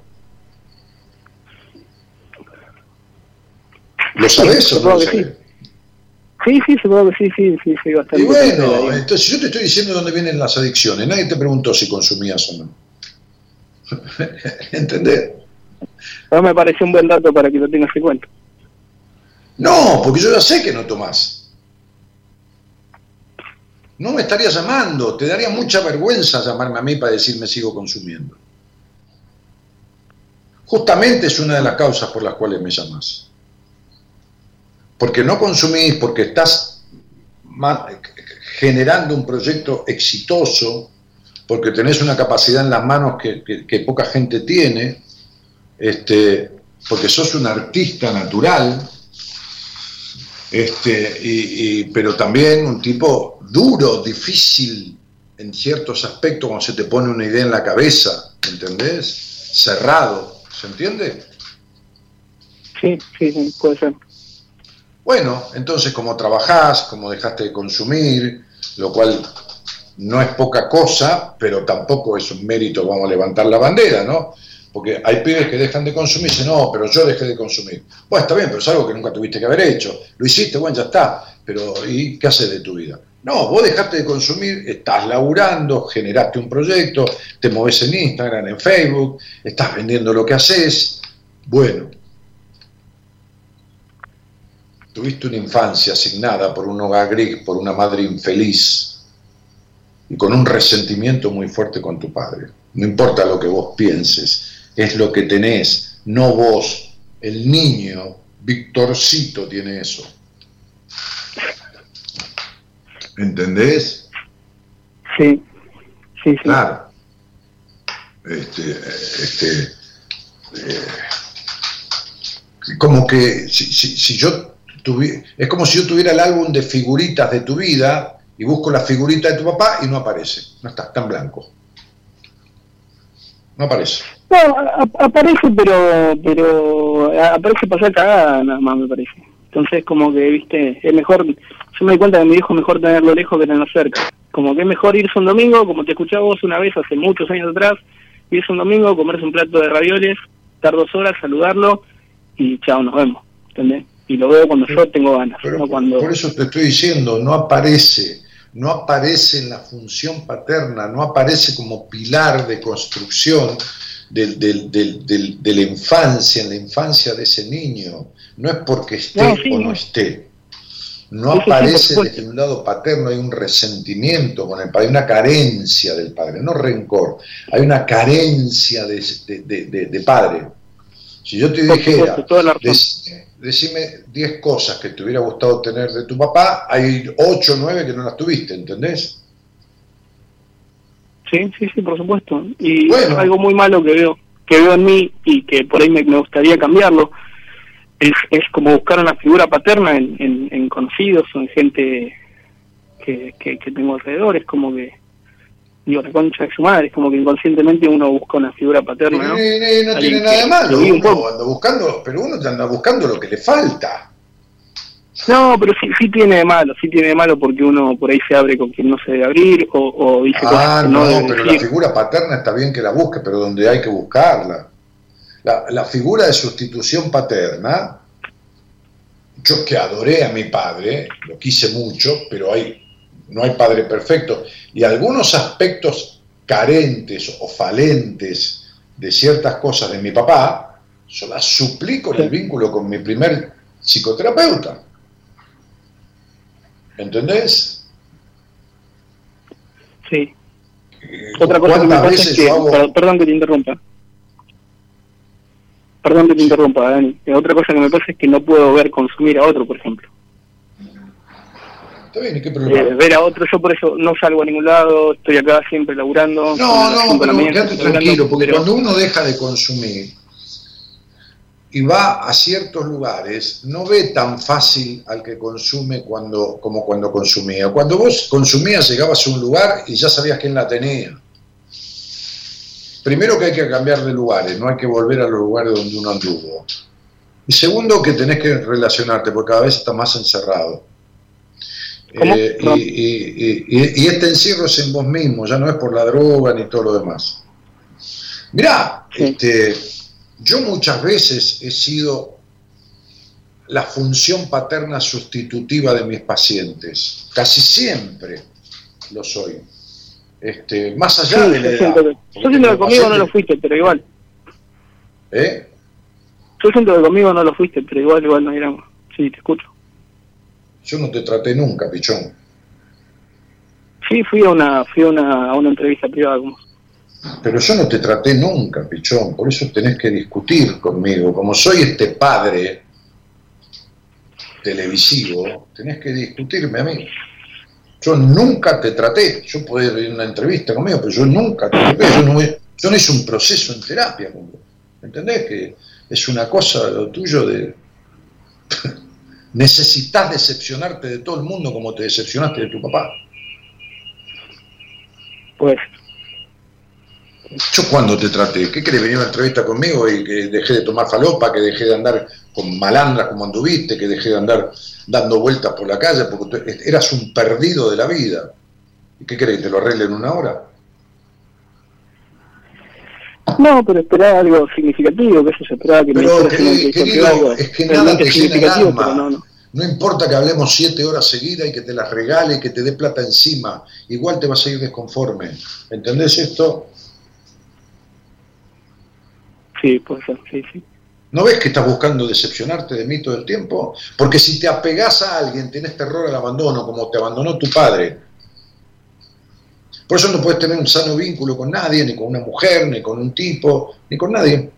¿Lo sabes o no lo sabes? Sí, sí, supongo que sí, sí, sí, sí, bastante. Y bueno, entonces yo te estoy diciendo dónde vienen las adicciones, nadie te preguntó si consumías o no. (laughs) ¿Entendés? No me parece un buen dato para que lo tengas en cuenta. No, porque yo ya sé que no tomás. No me estarías llamando, te daría mucha vergüenza llamarme a mí para decirme sigo consumiendo. Justamente es una de las causas por las cuales me llamas. Porque no consumís, porque estás generando un proyecto exitoso, porque tenés una capacidad en las manos que, poca gente tiene, este, porque sos un artista natural, este, y, pero también un tipo duro, difícil en ciertos aspectos cuando se te pone una idea en la cabeza, ¿entendés? Cerrado, ¿se entiende? Sí, sí, puede ser. Bueno, entonces como trabajás, como dejaste de consumir, lo cual no es poca cosa, pero tampoco es un mérito, vamos a levantar la bandera, ¿no? Porque hay pibes que dejan de consumir y dicen, no, pero yo dejé de consumir. Bueno, está bien, pero es algo que nunca tuviste que haber hecho. Lo hiciste, bueno, ya está. Pero ¿y qué haces de tu vida? No, vos dejaste de consumir, estás laburando, generaste un proyecto, te moves en Instagram, en Facebook, estás vendiendo lo que haces. Bueno, tuviste una infancia asignada por un hogar gris, por una madre infeliz y con un resentimiento muy fuerte con tu padre. No importa lo que vos pienses, es lo que tenés, no vos. El niño, Victorcito, tiene eso. ¿Entendés? Sí, sí, sí. Claro. Este, este, eh, como que si, si, yo tuviera, es como si yo tuviera el álbum de figuritas de tu vida y busco la figurita de tu papá y no aparece, no está, está en blanco. No aparece. No, aparece, pero pero aparece pasar cagada nada más, me parece. Entonces, como que, viste, es mejor, yo me di cuenta que mi hijo mejor tenerlo lejos que tenerlo cerca. Como que es mejor irse un domingo, como te escuchaba vos una vez hace muchos años atrás, irse un domingo, comerse un plato de ravioles, estar dos horas, saludarlo y chao, nos vemos. ¿entendés? Y lo veo cuando yo tengo ganas, Pero no cuando... Por eso te estoy diciendo, no aparece, no aparece en la función paterna, no aparece como pilar de construcción del- del- del- del- de la infancia, en la infancia de ese niño. No es porque esté No, sí, o no esté. No sí, aparece desde un lado paterno, hay un resentimiento con el padre, hay una carencia del padre, no rencor, hay una carencia de, de- de- de- padre. Si yo te dijera. Dec- decime 10 cosas que te hubiera gustado tener de tu papá, hay 8 o 9 que no las tuviste, ¿entendés? Sí, sí, sí, por supuesto. Y Bueno. algo muy malo que veo, que veo en mí y que por ahí me, me gustaría cambiarlo, es, es como buscar una figura paterna en, en, en conocidos o en gente que, que, que tengo alrededor. Es como que, digo, la concha de su madre, es como que inconscientemente uno busca una figura paterna, ¿no? No tiene nada de malo, uno poco. anda buscando, pero uno te anda buscando lo que le falta. No, pero sí, sí tiene de malo, sí tiene de malo porque uno por ahí se abre con quien no se debe abrir o, o dice Ah, cosas no, pero la decir. figura paterna está bien que la busque, pero donde hay que buscarla. La, la figura de sustitución paterna, yo que adoré a mi padre, lo quise mucho, pero hay, no hay padre perfecto, y algunos aspectos carentes o falentes de ciertas cosas de mi papá, yo las suplí con el vínculo con mi primer psicoterapeuta. ¿Entendés? Sí. Otra cosa que me ¿Cuántas pasa es que, perdón que te interrumpa. Perdón que te interrumpa, Dani. Eh, Otra cosa que me pasa es que no puedo ver consumir a otro, por ejemplo. Está bien, ¿y qué Eh, problema? ver a otro, yo por eso no salgo a ningún lado, estoy acá siempre laburando. No, no, pero quédate tranquilo, porque pero- cuando uno deja de consumir y va a ciertos lugares, no ve tan fácil al que consume cuando, como cuando consumía. Cuando vos consumías, llegabas a un lugar y ya sabías quién la tenía. Primero que hay que cambiar de lugares, no hay que volver a los lugares donde uno anduvo. Y segundo que tenés que relacionarte, porque cada vez estás más encerrado. Eh, y, No. y- y- y- y este encierro es en vos mismo, ya no es por la droga ni todo lo demás. Mirá, Sí. este, yo muchas veces he sido la función paterna sustitutiva de mis pacientes, casi siempre lo soy. Este, más allá Sí, de la edad. yo siento que conmigo no lo fuiste, pero igual. ¿Eh? Yo siento que conmigo no lo fuiste, pero igual, igual nos éramos. Sí, te escucho. Yo no te traté nunca, pichón. Sí, fui a una, fui a una, a una entrevista privada como Pero yo no te traté nunca, pichón. Por eso tenés que discutir conmigo. Como soy este padre televisivo, tenés que discutirme a mí. Yo nunca te traté. Yo podía ir a una entrevista conmigo, pero yo nunca te traté. Yo no, yo hice un proceso en terapia con vos. ¿Entendés? Que es una cosa lo tuyo de... (laughs) Necesitas decepcionarte de todo el mundo como te decepcionaste de tu papá. Pues, ¿Yo cuándo te traté? ¿Qué querés venir a una entrevista conmigo y que dejé de tomar falopa, que dejé de andar con malandras como anduviste, que dejé de andar dando vueltas por la calle porque tú eras un perdido de la vida? ¿Y qué querés? ¿Que te lo arregle en una hora? no, pero esperaba algo significativo, que eso se esperaba que me Pero, en una querido, privada, es que nada te llena el alma. no, no. No importa que hablemos siete horas seguidas y que te las regale y que te dé plata encima, igual te vas a ir desconforme. ¿Entendés esto? Sí, puede ser, sí, sí. ¿No ves que estás buscando decepcionarte de mí todo el tiempo? Porque si te apegás a alguien, tenés terror al abandono, como te abandonó tu padre. Por eso no puedes tener un sano vínculo con nadie, ni con una mujer, ni con un tipo, ni con nadie.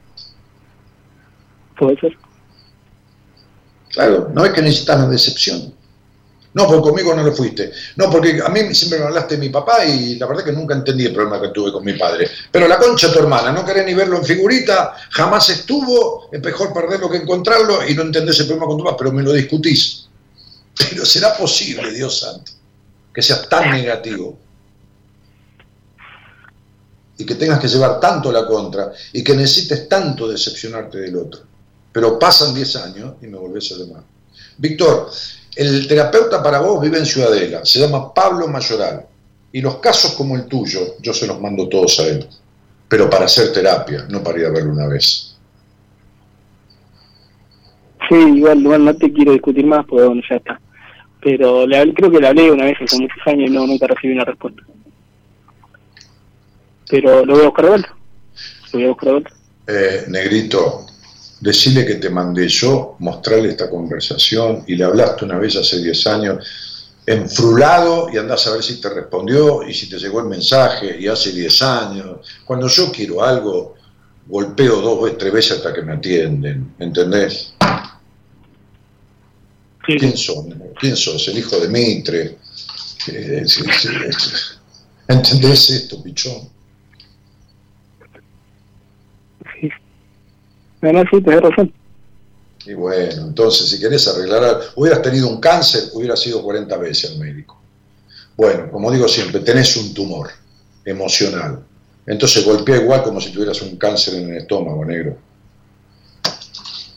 Puede ser. Claro, no es que necesitas la decepción. No, porque conmigo no lo fuiste. No, porque a mí siempre me hablaste de mi papá y la verdad que nunca entendí el problema que tuve con mi padre. Pero la concha tu hermana, no querés ni verlo en figurita, jamás estuvo, es mejor perderlo que encontrarlo y no entendés el problema con tu papá, pero me lo discutís. Pero será posible, Dios santo, que seas tan negativo y que tengas que llevar tanto la contra y que necesites tanto decepcionarte del otro. Pero pasan 10 años y me volvés a llamar. Víctor, el terapeuta para vos vive en Ciudadela, se llama Pablo Mayoral. Y los casos como el tuyo, yo se los mando todos a él. Pero para hacer terapia, no para ir a verlo una vez. Sí, igual, igual no te quiero discutir más porque bueno, ya está. Pero le, creo que le hablé una vez hace muchos años y no, nunca recibí una respuesta. Pero lo voy a buscar de vuelta. Lo voy a buscar de vuelta. Eh, negrito, decile que te mandé yo, mostrarle esta conversación y le hablaste una vez hace 10 años, enfrulado y andás a ver si te respondió y si te llegó el mensaje y hace 10 años. Cuando yo quiero algo, golpeo dos o tres veces hasta que me atienden, ¿entendés? Sí, ¿Quién son? ¿Quién sos? El hijo de Mitre. Eh, ¿Entendés esto, pichón? sí. No, sí, tenés razón. Y bueno, entonces si querés arreglar hubieras tenido un cáncer, hubieras ido 40 veces al médico. Bueno, como digo siempre, tenés un tumor emocional. Entonces golpea igual como si tuvieras un cáncer en el estómago, negro.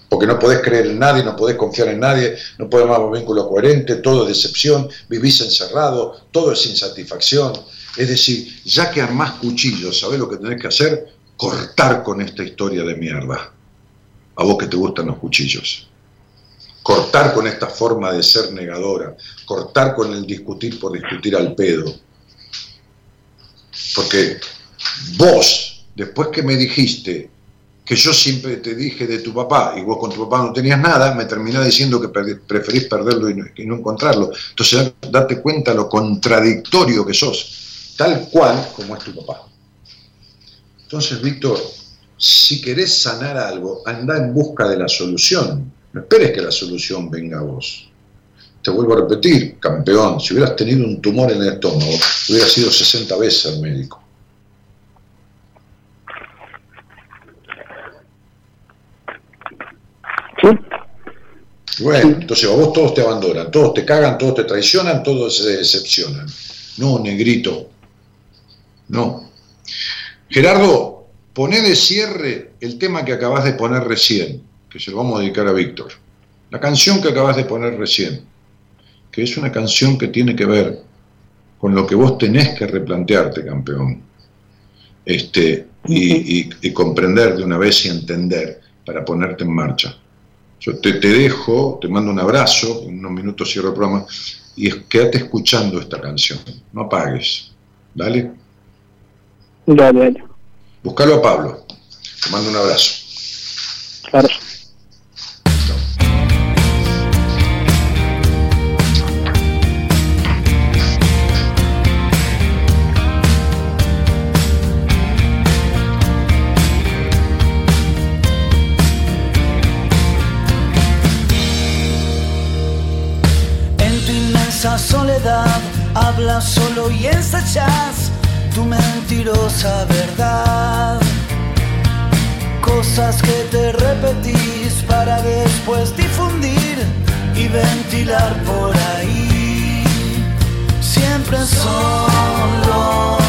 Porque no podés creer en nadie, no podés confiar en nadie, no podés más un vínculo coherente, todo es decepción, vivís encerrado, todo es insatisfacción. Es decir, ya que armás cuchillos, ¿sabés lo que tenés que hacer? Cortar con esta historia de mierda a vos que te gustan los cuchillos. Cortar con esta forma de ser negadora, cortar con el discutir por discutir al pedo. Porque vos, después que me dijiste que yo siempre te dije de tu papá y vos con tu papá no tenías nada, me terminás diciendo que preferís perderlo y no, y no encontrarlo. Entonces date cuenta lo contradictorio que sos, tal cual como es tu papá. Entonces, Víctor, si querés sanar algo, anda en busca de la solución. No esperes que la solución venga a vos. Te vuelvo a repetir, campeón, si hubieras tenido un tumor en el estómago, hubieras ido 60 veces al médico. Sí, Bueno, entonces a vos todos te abandonan, todos te cagan, todos te traicionan, todos se decepcionan. No, negrito. No. Gerardo, poné de cierre el tema que acabas de poner recién, que se lo vamos a dedicar a Víctor. La canción que acabas de poner recién, que es una canción que tiene que ver con lo que vos tenés que replantearte, campeón. Este, y, y- y comprender de una vez y entender para ponerte en marcha. Yo te, te dejo, te mando un abrazo, en unos minutos cierro el programa, y quédate escuchando esta canción, no apagues. Dale, dale, dale. Buscalo a Pablo. Te mando un abrazo. Claro. En tu inmensa soledad hablas solo y ensayas tu mentirosa verdad. Cosas que te repetís para después difundir y ventilar por ahí. Siempre son los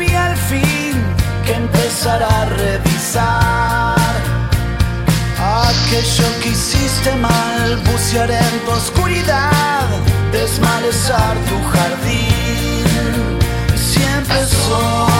autobiografía al fin que empezar a revisar aquello que hiciste mal, bucear en tu oscuridad, desmalezar tu jardín. Siempre son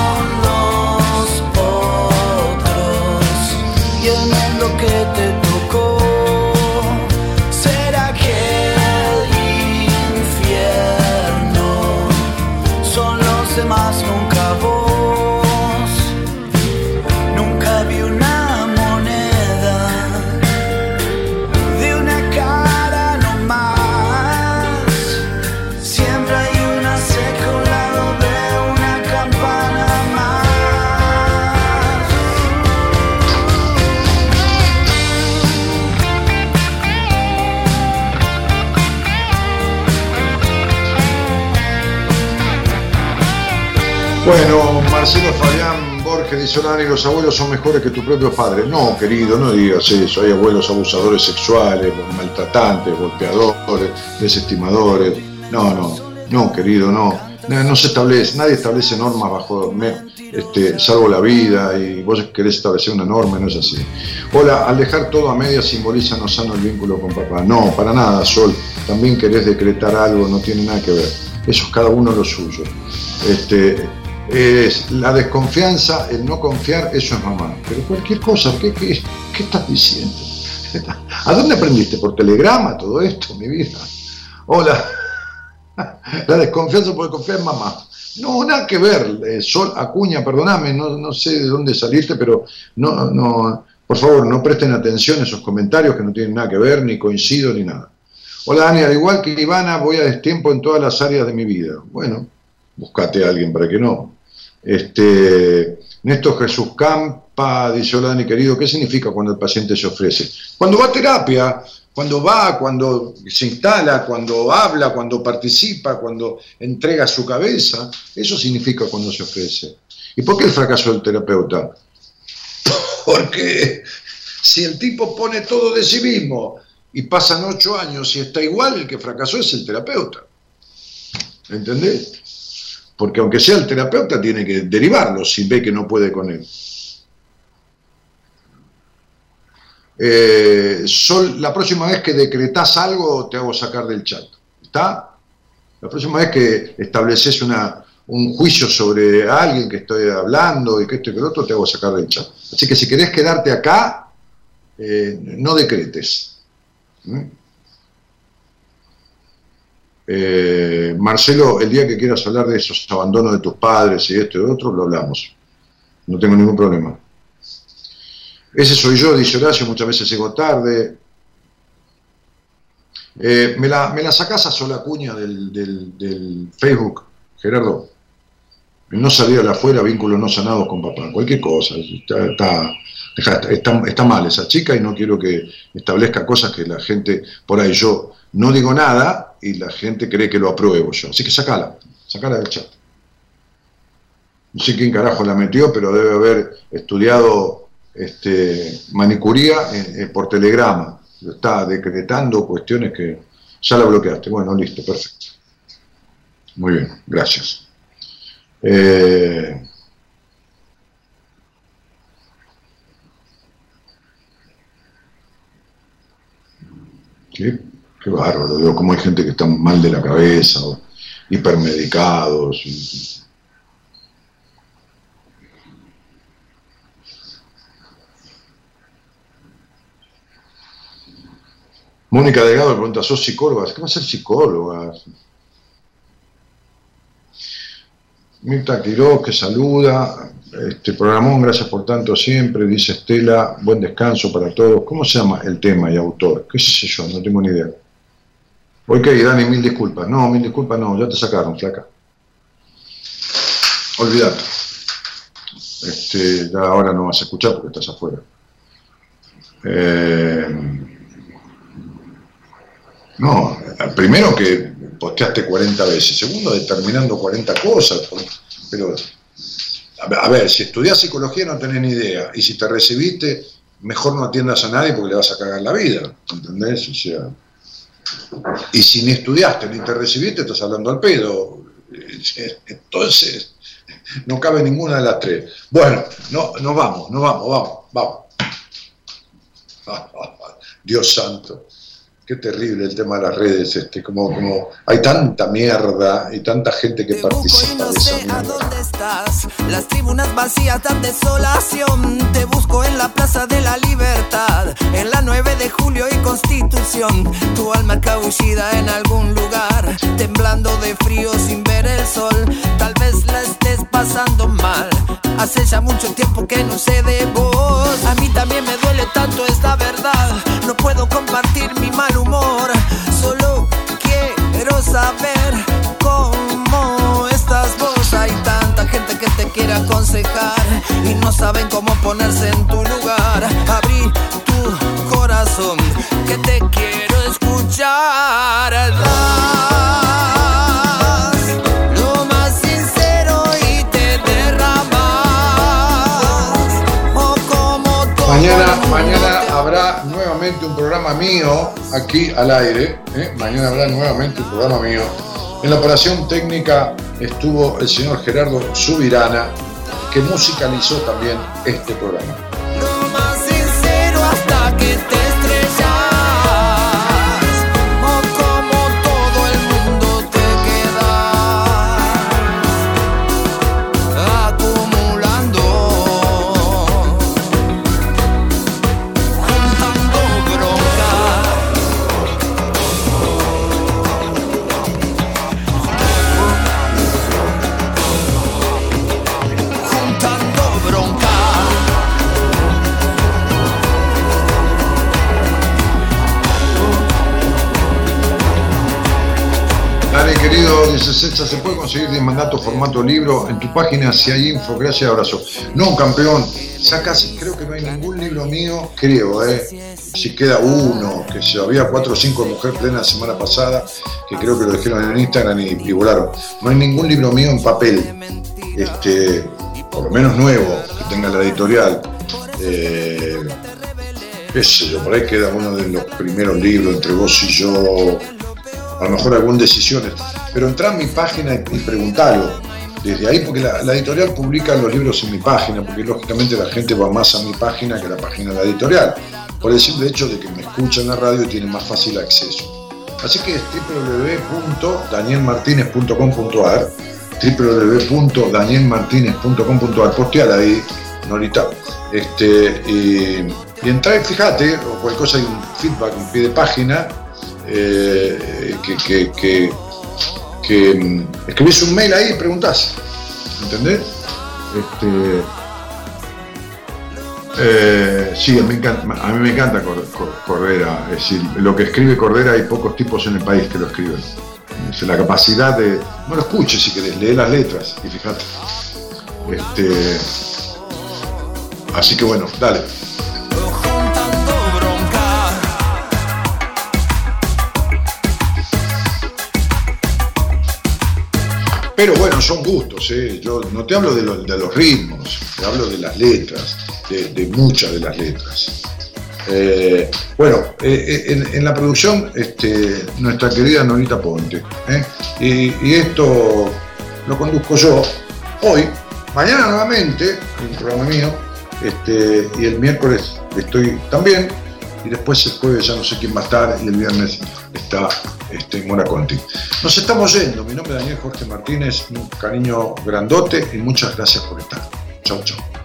Bueno, Marcelo Fabián Borges dice, los abuelos son mejores que tus propios padres. No, querido, no digas eso. Hay abuelos abusadores sexuales, maltratantes, golpeadores, desestimadores. No, no, no, querido, no. No, se establece, nadie establece normas bajo, este, salvo la vida, y vos querés establecer una norma, no es así. Hola, al dejar todo a medias simboliza no sano el vínculo con papá. No, para nada, Sol. También querés decretar algo, no tiene nada que ver. Eso es cada uno lo suyo. Este, es la desconfianza, el no confiar, eso es mamá. Pero cualquier cosa, ¿qué, qué, qué estás diciendo? (laughs) ¿A dónde aprendiste? ¿Por telegrama todo esto, mi vida? Hola. (laughs) La desconfianza por confiar en mamá. No, nada que ver. eh, Sol Acuña, perdóname, no, no sé de dónde saliste, pero no, no, por favor, no presten atención a esos comentarios que no tienen nada que ver, ni coincido, ni nada. Hola Dani, al igual que Ivana, voy a destiempo en todas las áreas de mi vida. Bueno, buscate a alguien para que no. Este, Néstor Jesús Campa dice, hola Dani querido, ¿qué significa cuando el paciente se ofrece? Cuando va a terapia, cuando va, cuando se instala, cuando habla, cuando participa, cuando entrega su cabeza, eso significa cuando se ofrece. ¿Y por qué el fracaso del terapeuta? (laughs) Porque si el tipo pone todo de sí mismo y pasan ocho años y está igual, el que fracasó es el terapeuta. ¿Entendés? Porque aunque sea el terapeuta, tiene que derivarlo si ve que no puede con él. Eh, Sol, la próxima vez que decretás algo, te hago sacar del chat. ¿Está? La próxima vez que estableces un juicio sobre alguien que estoy hablando y que esto y que lo otro, te hago sacar del chat. Así que si querés quedarte acá, eh, no decretes. ¿Mm? Eh, Marcelo, el día que quieras hablar de esos abandonos de tus padres y esto y otro, lo hablamos. No tengo ningún problema. Ese soy yo, dice Horacio, muchas veces llego tarde. Eh, ¿me, la, ¿Me la sacás a sola cuña del, del- Facebook, Gerardo? No salir la afuera, vínculos no sanados con papá, cualquier cosa. Está, está, está- está mal esa chica y no quiero que establezca cosas que la gente, por ahí yo no digo nada y la gente cree que lo apruebo yo. Así que sacala, sacala del chat. No sé quién carajo la metió, pero debe haber estudiado este, manicuría en- en- por telegrama. Está decretando cuestiones que ya la bloqueaste. Bueno, listo, perfecto. Muy bien, gracias. Eh, qué bárbaro, veo cómo hay gente que está mal de la cabeza, hipermedicados. Mónica Delgado pregunta, ¿sos psicóloga? ¿Qué va a ser psicóloga? Mirta Quiroz, que saluda. Este programón, gracias por tanto siempre, dice Estela, buen descanso para todos. ¿Cómo se llama el tema y autor? ¿Qué sé yo? No tengo ni idea. Ok, Dani, mil disculpas. No, mil disculpas no, ya te sacaron, flaca. Olvídate. Este, ya ahora no vas a escuchar porque estás afuera. Eh, no, primero que posteaste 40 veces, segundo determinando 40 cosas, pero a ver, si estudias psicología no tenés ni idea, y si te recibiste, mejor no atiendas a nadie porque le vas a cagar la vida, ¿entendés? O sea, y si ni estudiaste ni te recibiste, estás hablando al pedo. Entonces, no cabe ninguna de las tres. Bueno, no, nos vamos, nos vamos, vamos, vamos. (laughs) Dios santo. Qué terrible el tema de las redes, este, como, como hay tanta mierda y tanta gente que Te busco y participa no de sé a dónde estás. Las tribunas vacías dan desolación. Te busco en la Plaza de la Libertad. En la 9 de julio y Constitución. Tu alma cabullida en algún lugar. Temblando de frío sin ver el sol. Tal vez la estés pasando mal. Hace ya mucho tiempo que no sé de vos. A mí también me programa mío aquí al aire. ¿eh? Mañana habrá nuevamente un programa mío En la operación técnica estuvo el señor Gerardo Subirana, que musicalizó también este programa. Conseguir de mandato formato libro en tu página si hay info, gracias, abrazo. No, campeón, sacas, creo que no hay ningún libro mío, creo, eh. Si queda uno, que se había cuatro o cinco de mujer plena la semana pasada, que creo que lo dijeron en Instagram y, y volaron. No hay ningún libro mío en papel, este, por lo menos nuevo, que tenga la editorial. Eh, qué sé por ahí queda uno de los primeros libros entre vos y yo, a lo mejor algún decisiones, pero entra a mi página y, y preguntalo desde ahí, porque la, la editorial publica los libros en mi página, porque lógicamente la gente va más a mi página que a la página de la editorial, por el simple hecho de que me escuchan en la radio y tienen más fácil acceso. Así que es www.danielmartinez.com.ar www.danielmartinez.com.ar Posteala ahí, Norita. Este, y, y entra y fíjate, o cualquier cosa hay un feedback, un pie de página, eh, que, que, que, mm, escribís un mail ahí y preguntás. ¿Entendés? Este, eh, sí, me encanta, a mí me encanta Cor- Cor- Cordera. Es decir, lo que escribe Cordera hay pocos tipos en el país que lo escriben. Es la capacidad de. No lo escuches si querés, lee las letras y fíjate. Este, así que bueno, dale. Pero bueno, son gustos, ¿eh? yo no te hablo de, lo- de los ritmos, te hablo de las letras, de, muchas de las letras. Eh, bueno, eh, en, en la producción, este, nuestra querida Norita Ponte, y, esto lo conduzco yo hoy, mañana nuevamente, un programa mío, este, y el miércoles estoy también, y después el jueves ya no sé quién va a estar, y el viernes está este, Mora Conti. Nos estamos yendo, mi nombre es Daniel Jorge Martínez, un cariño grandote y muchas gracias por estar. Chau, chau.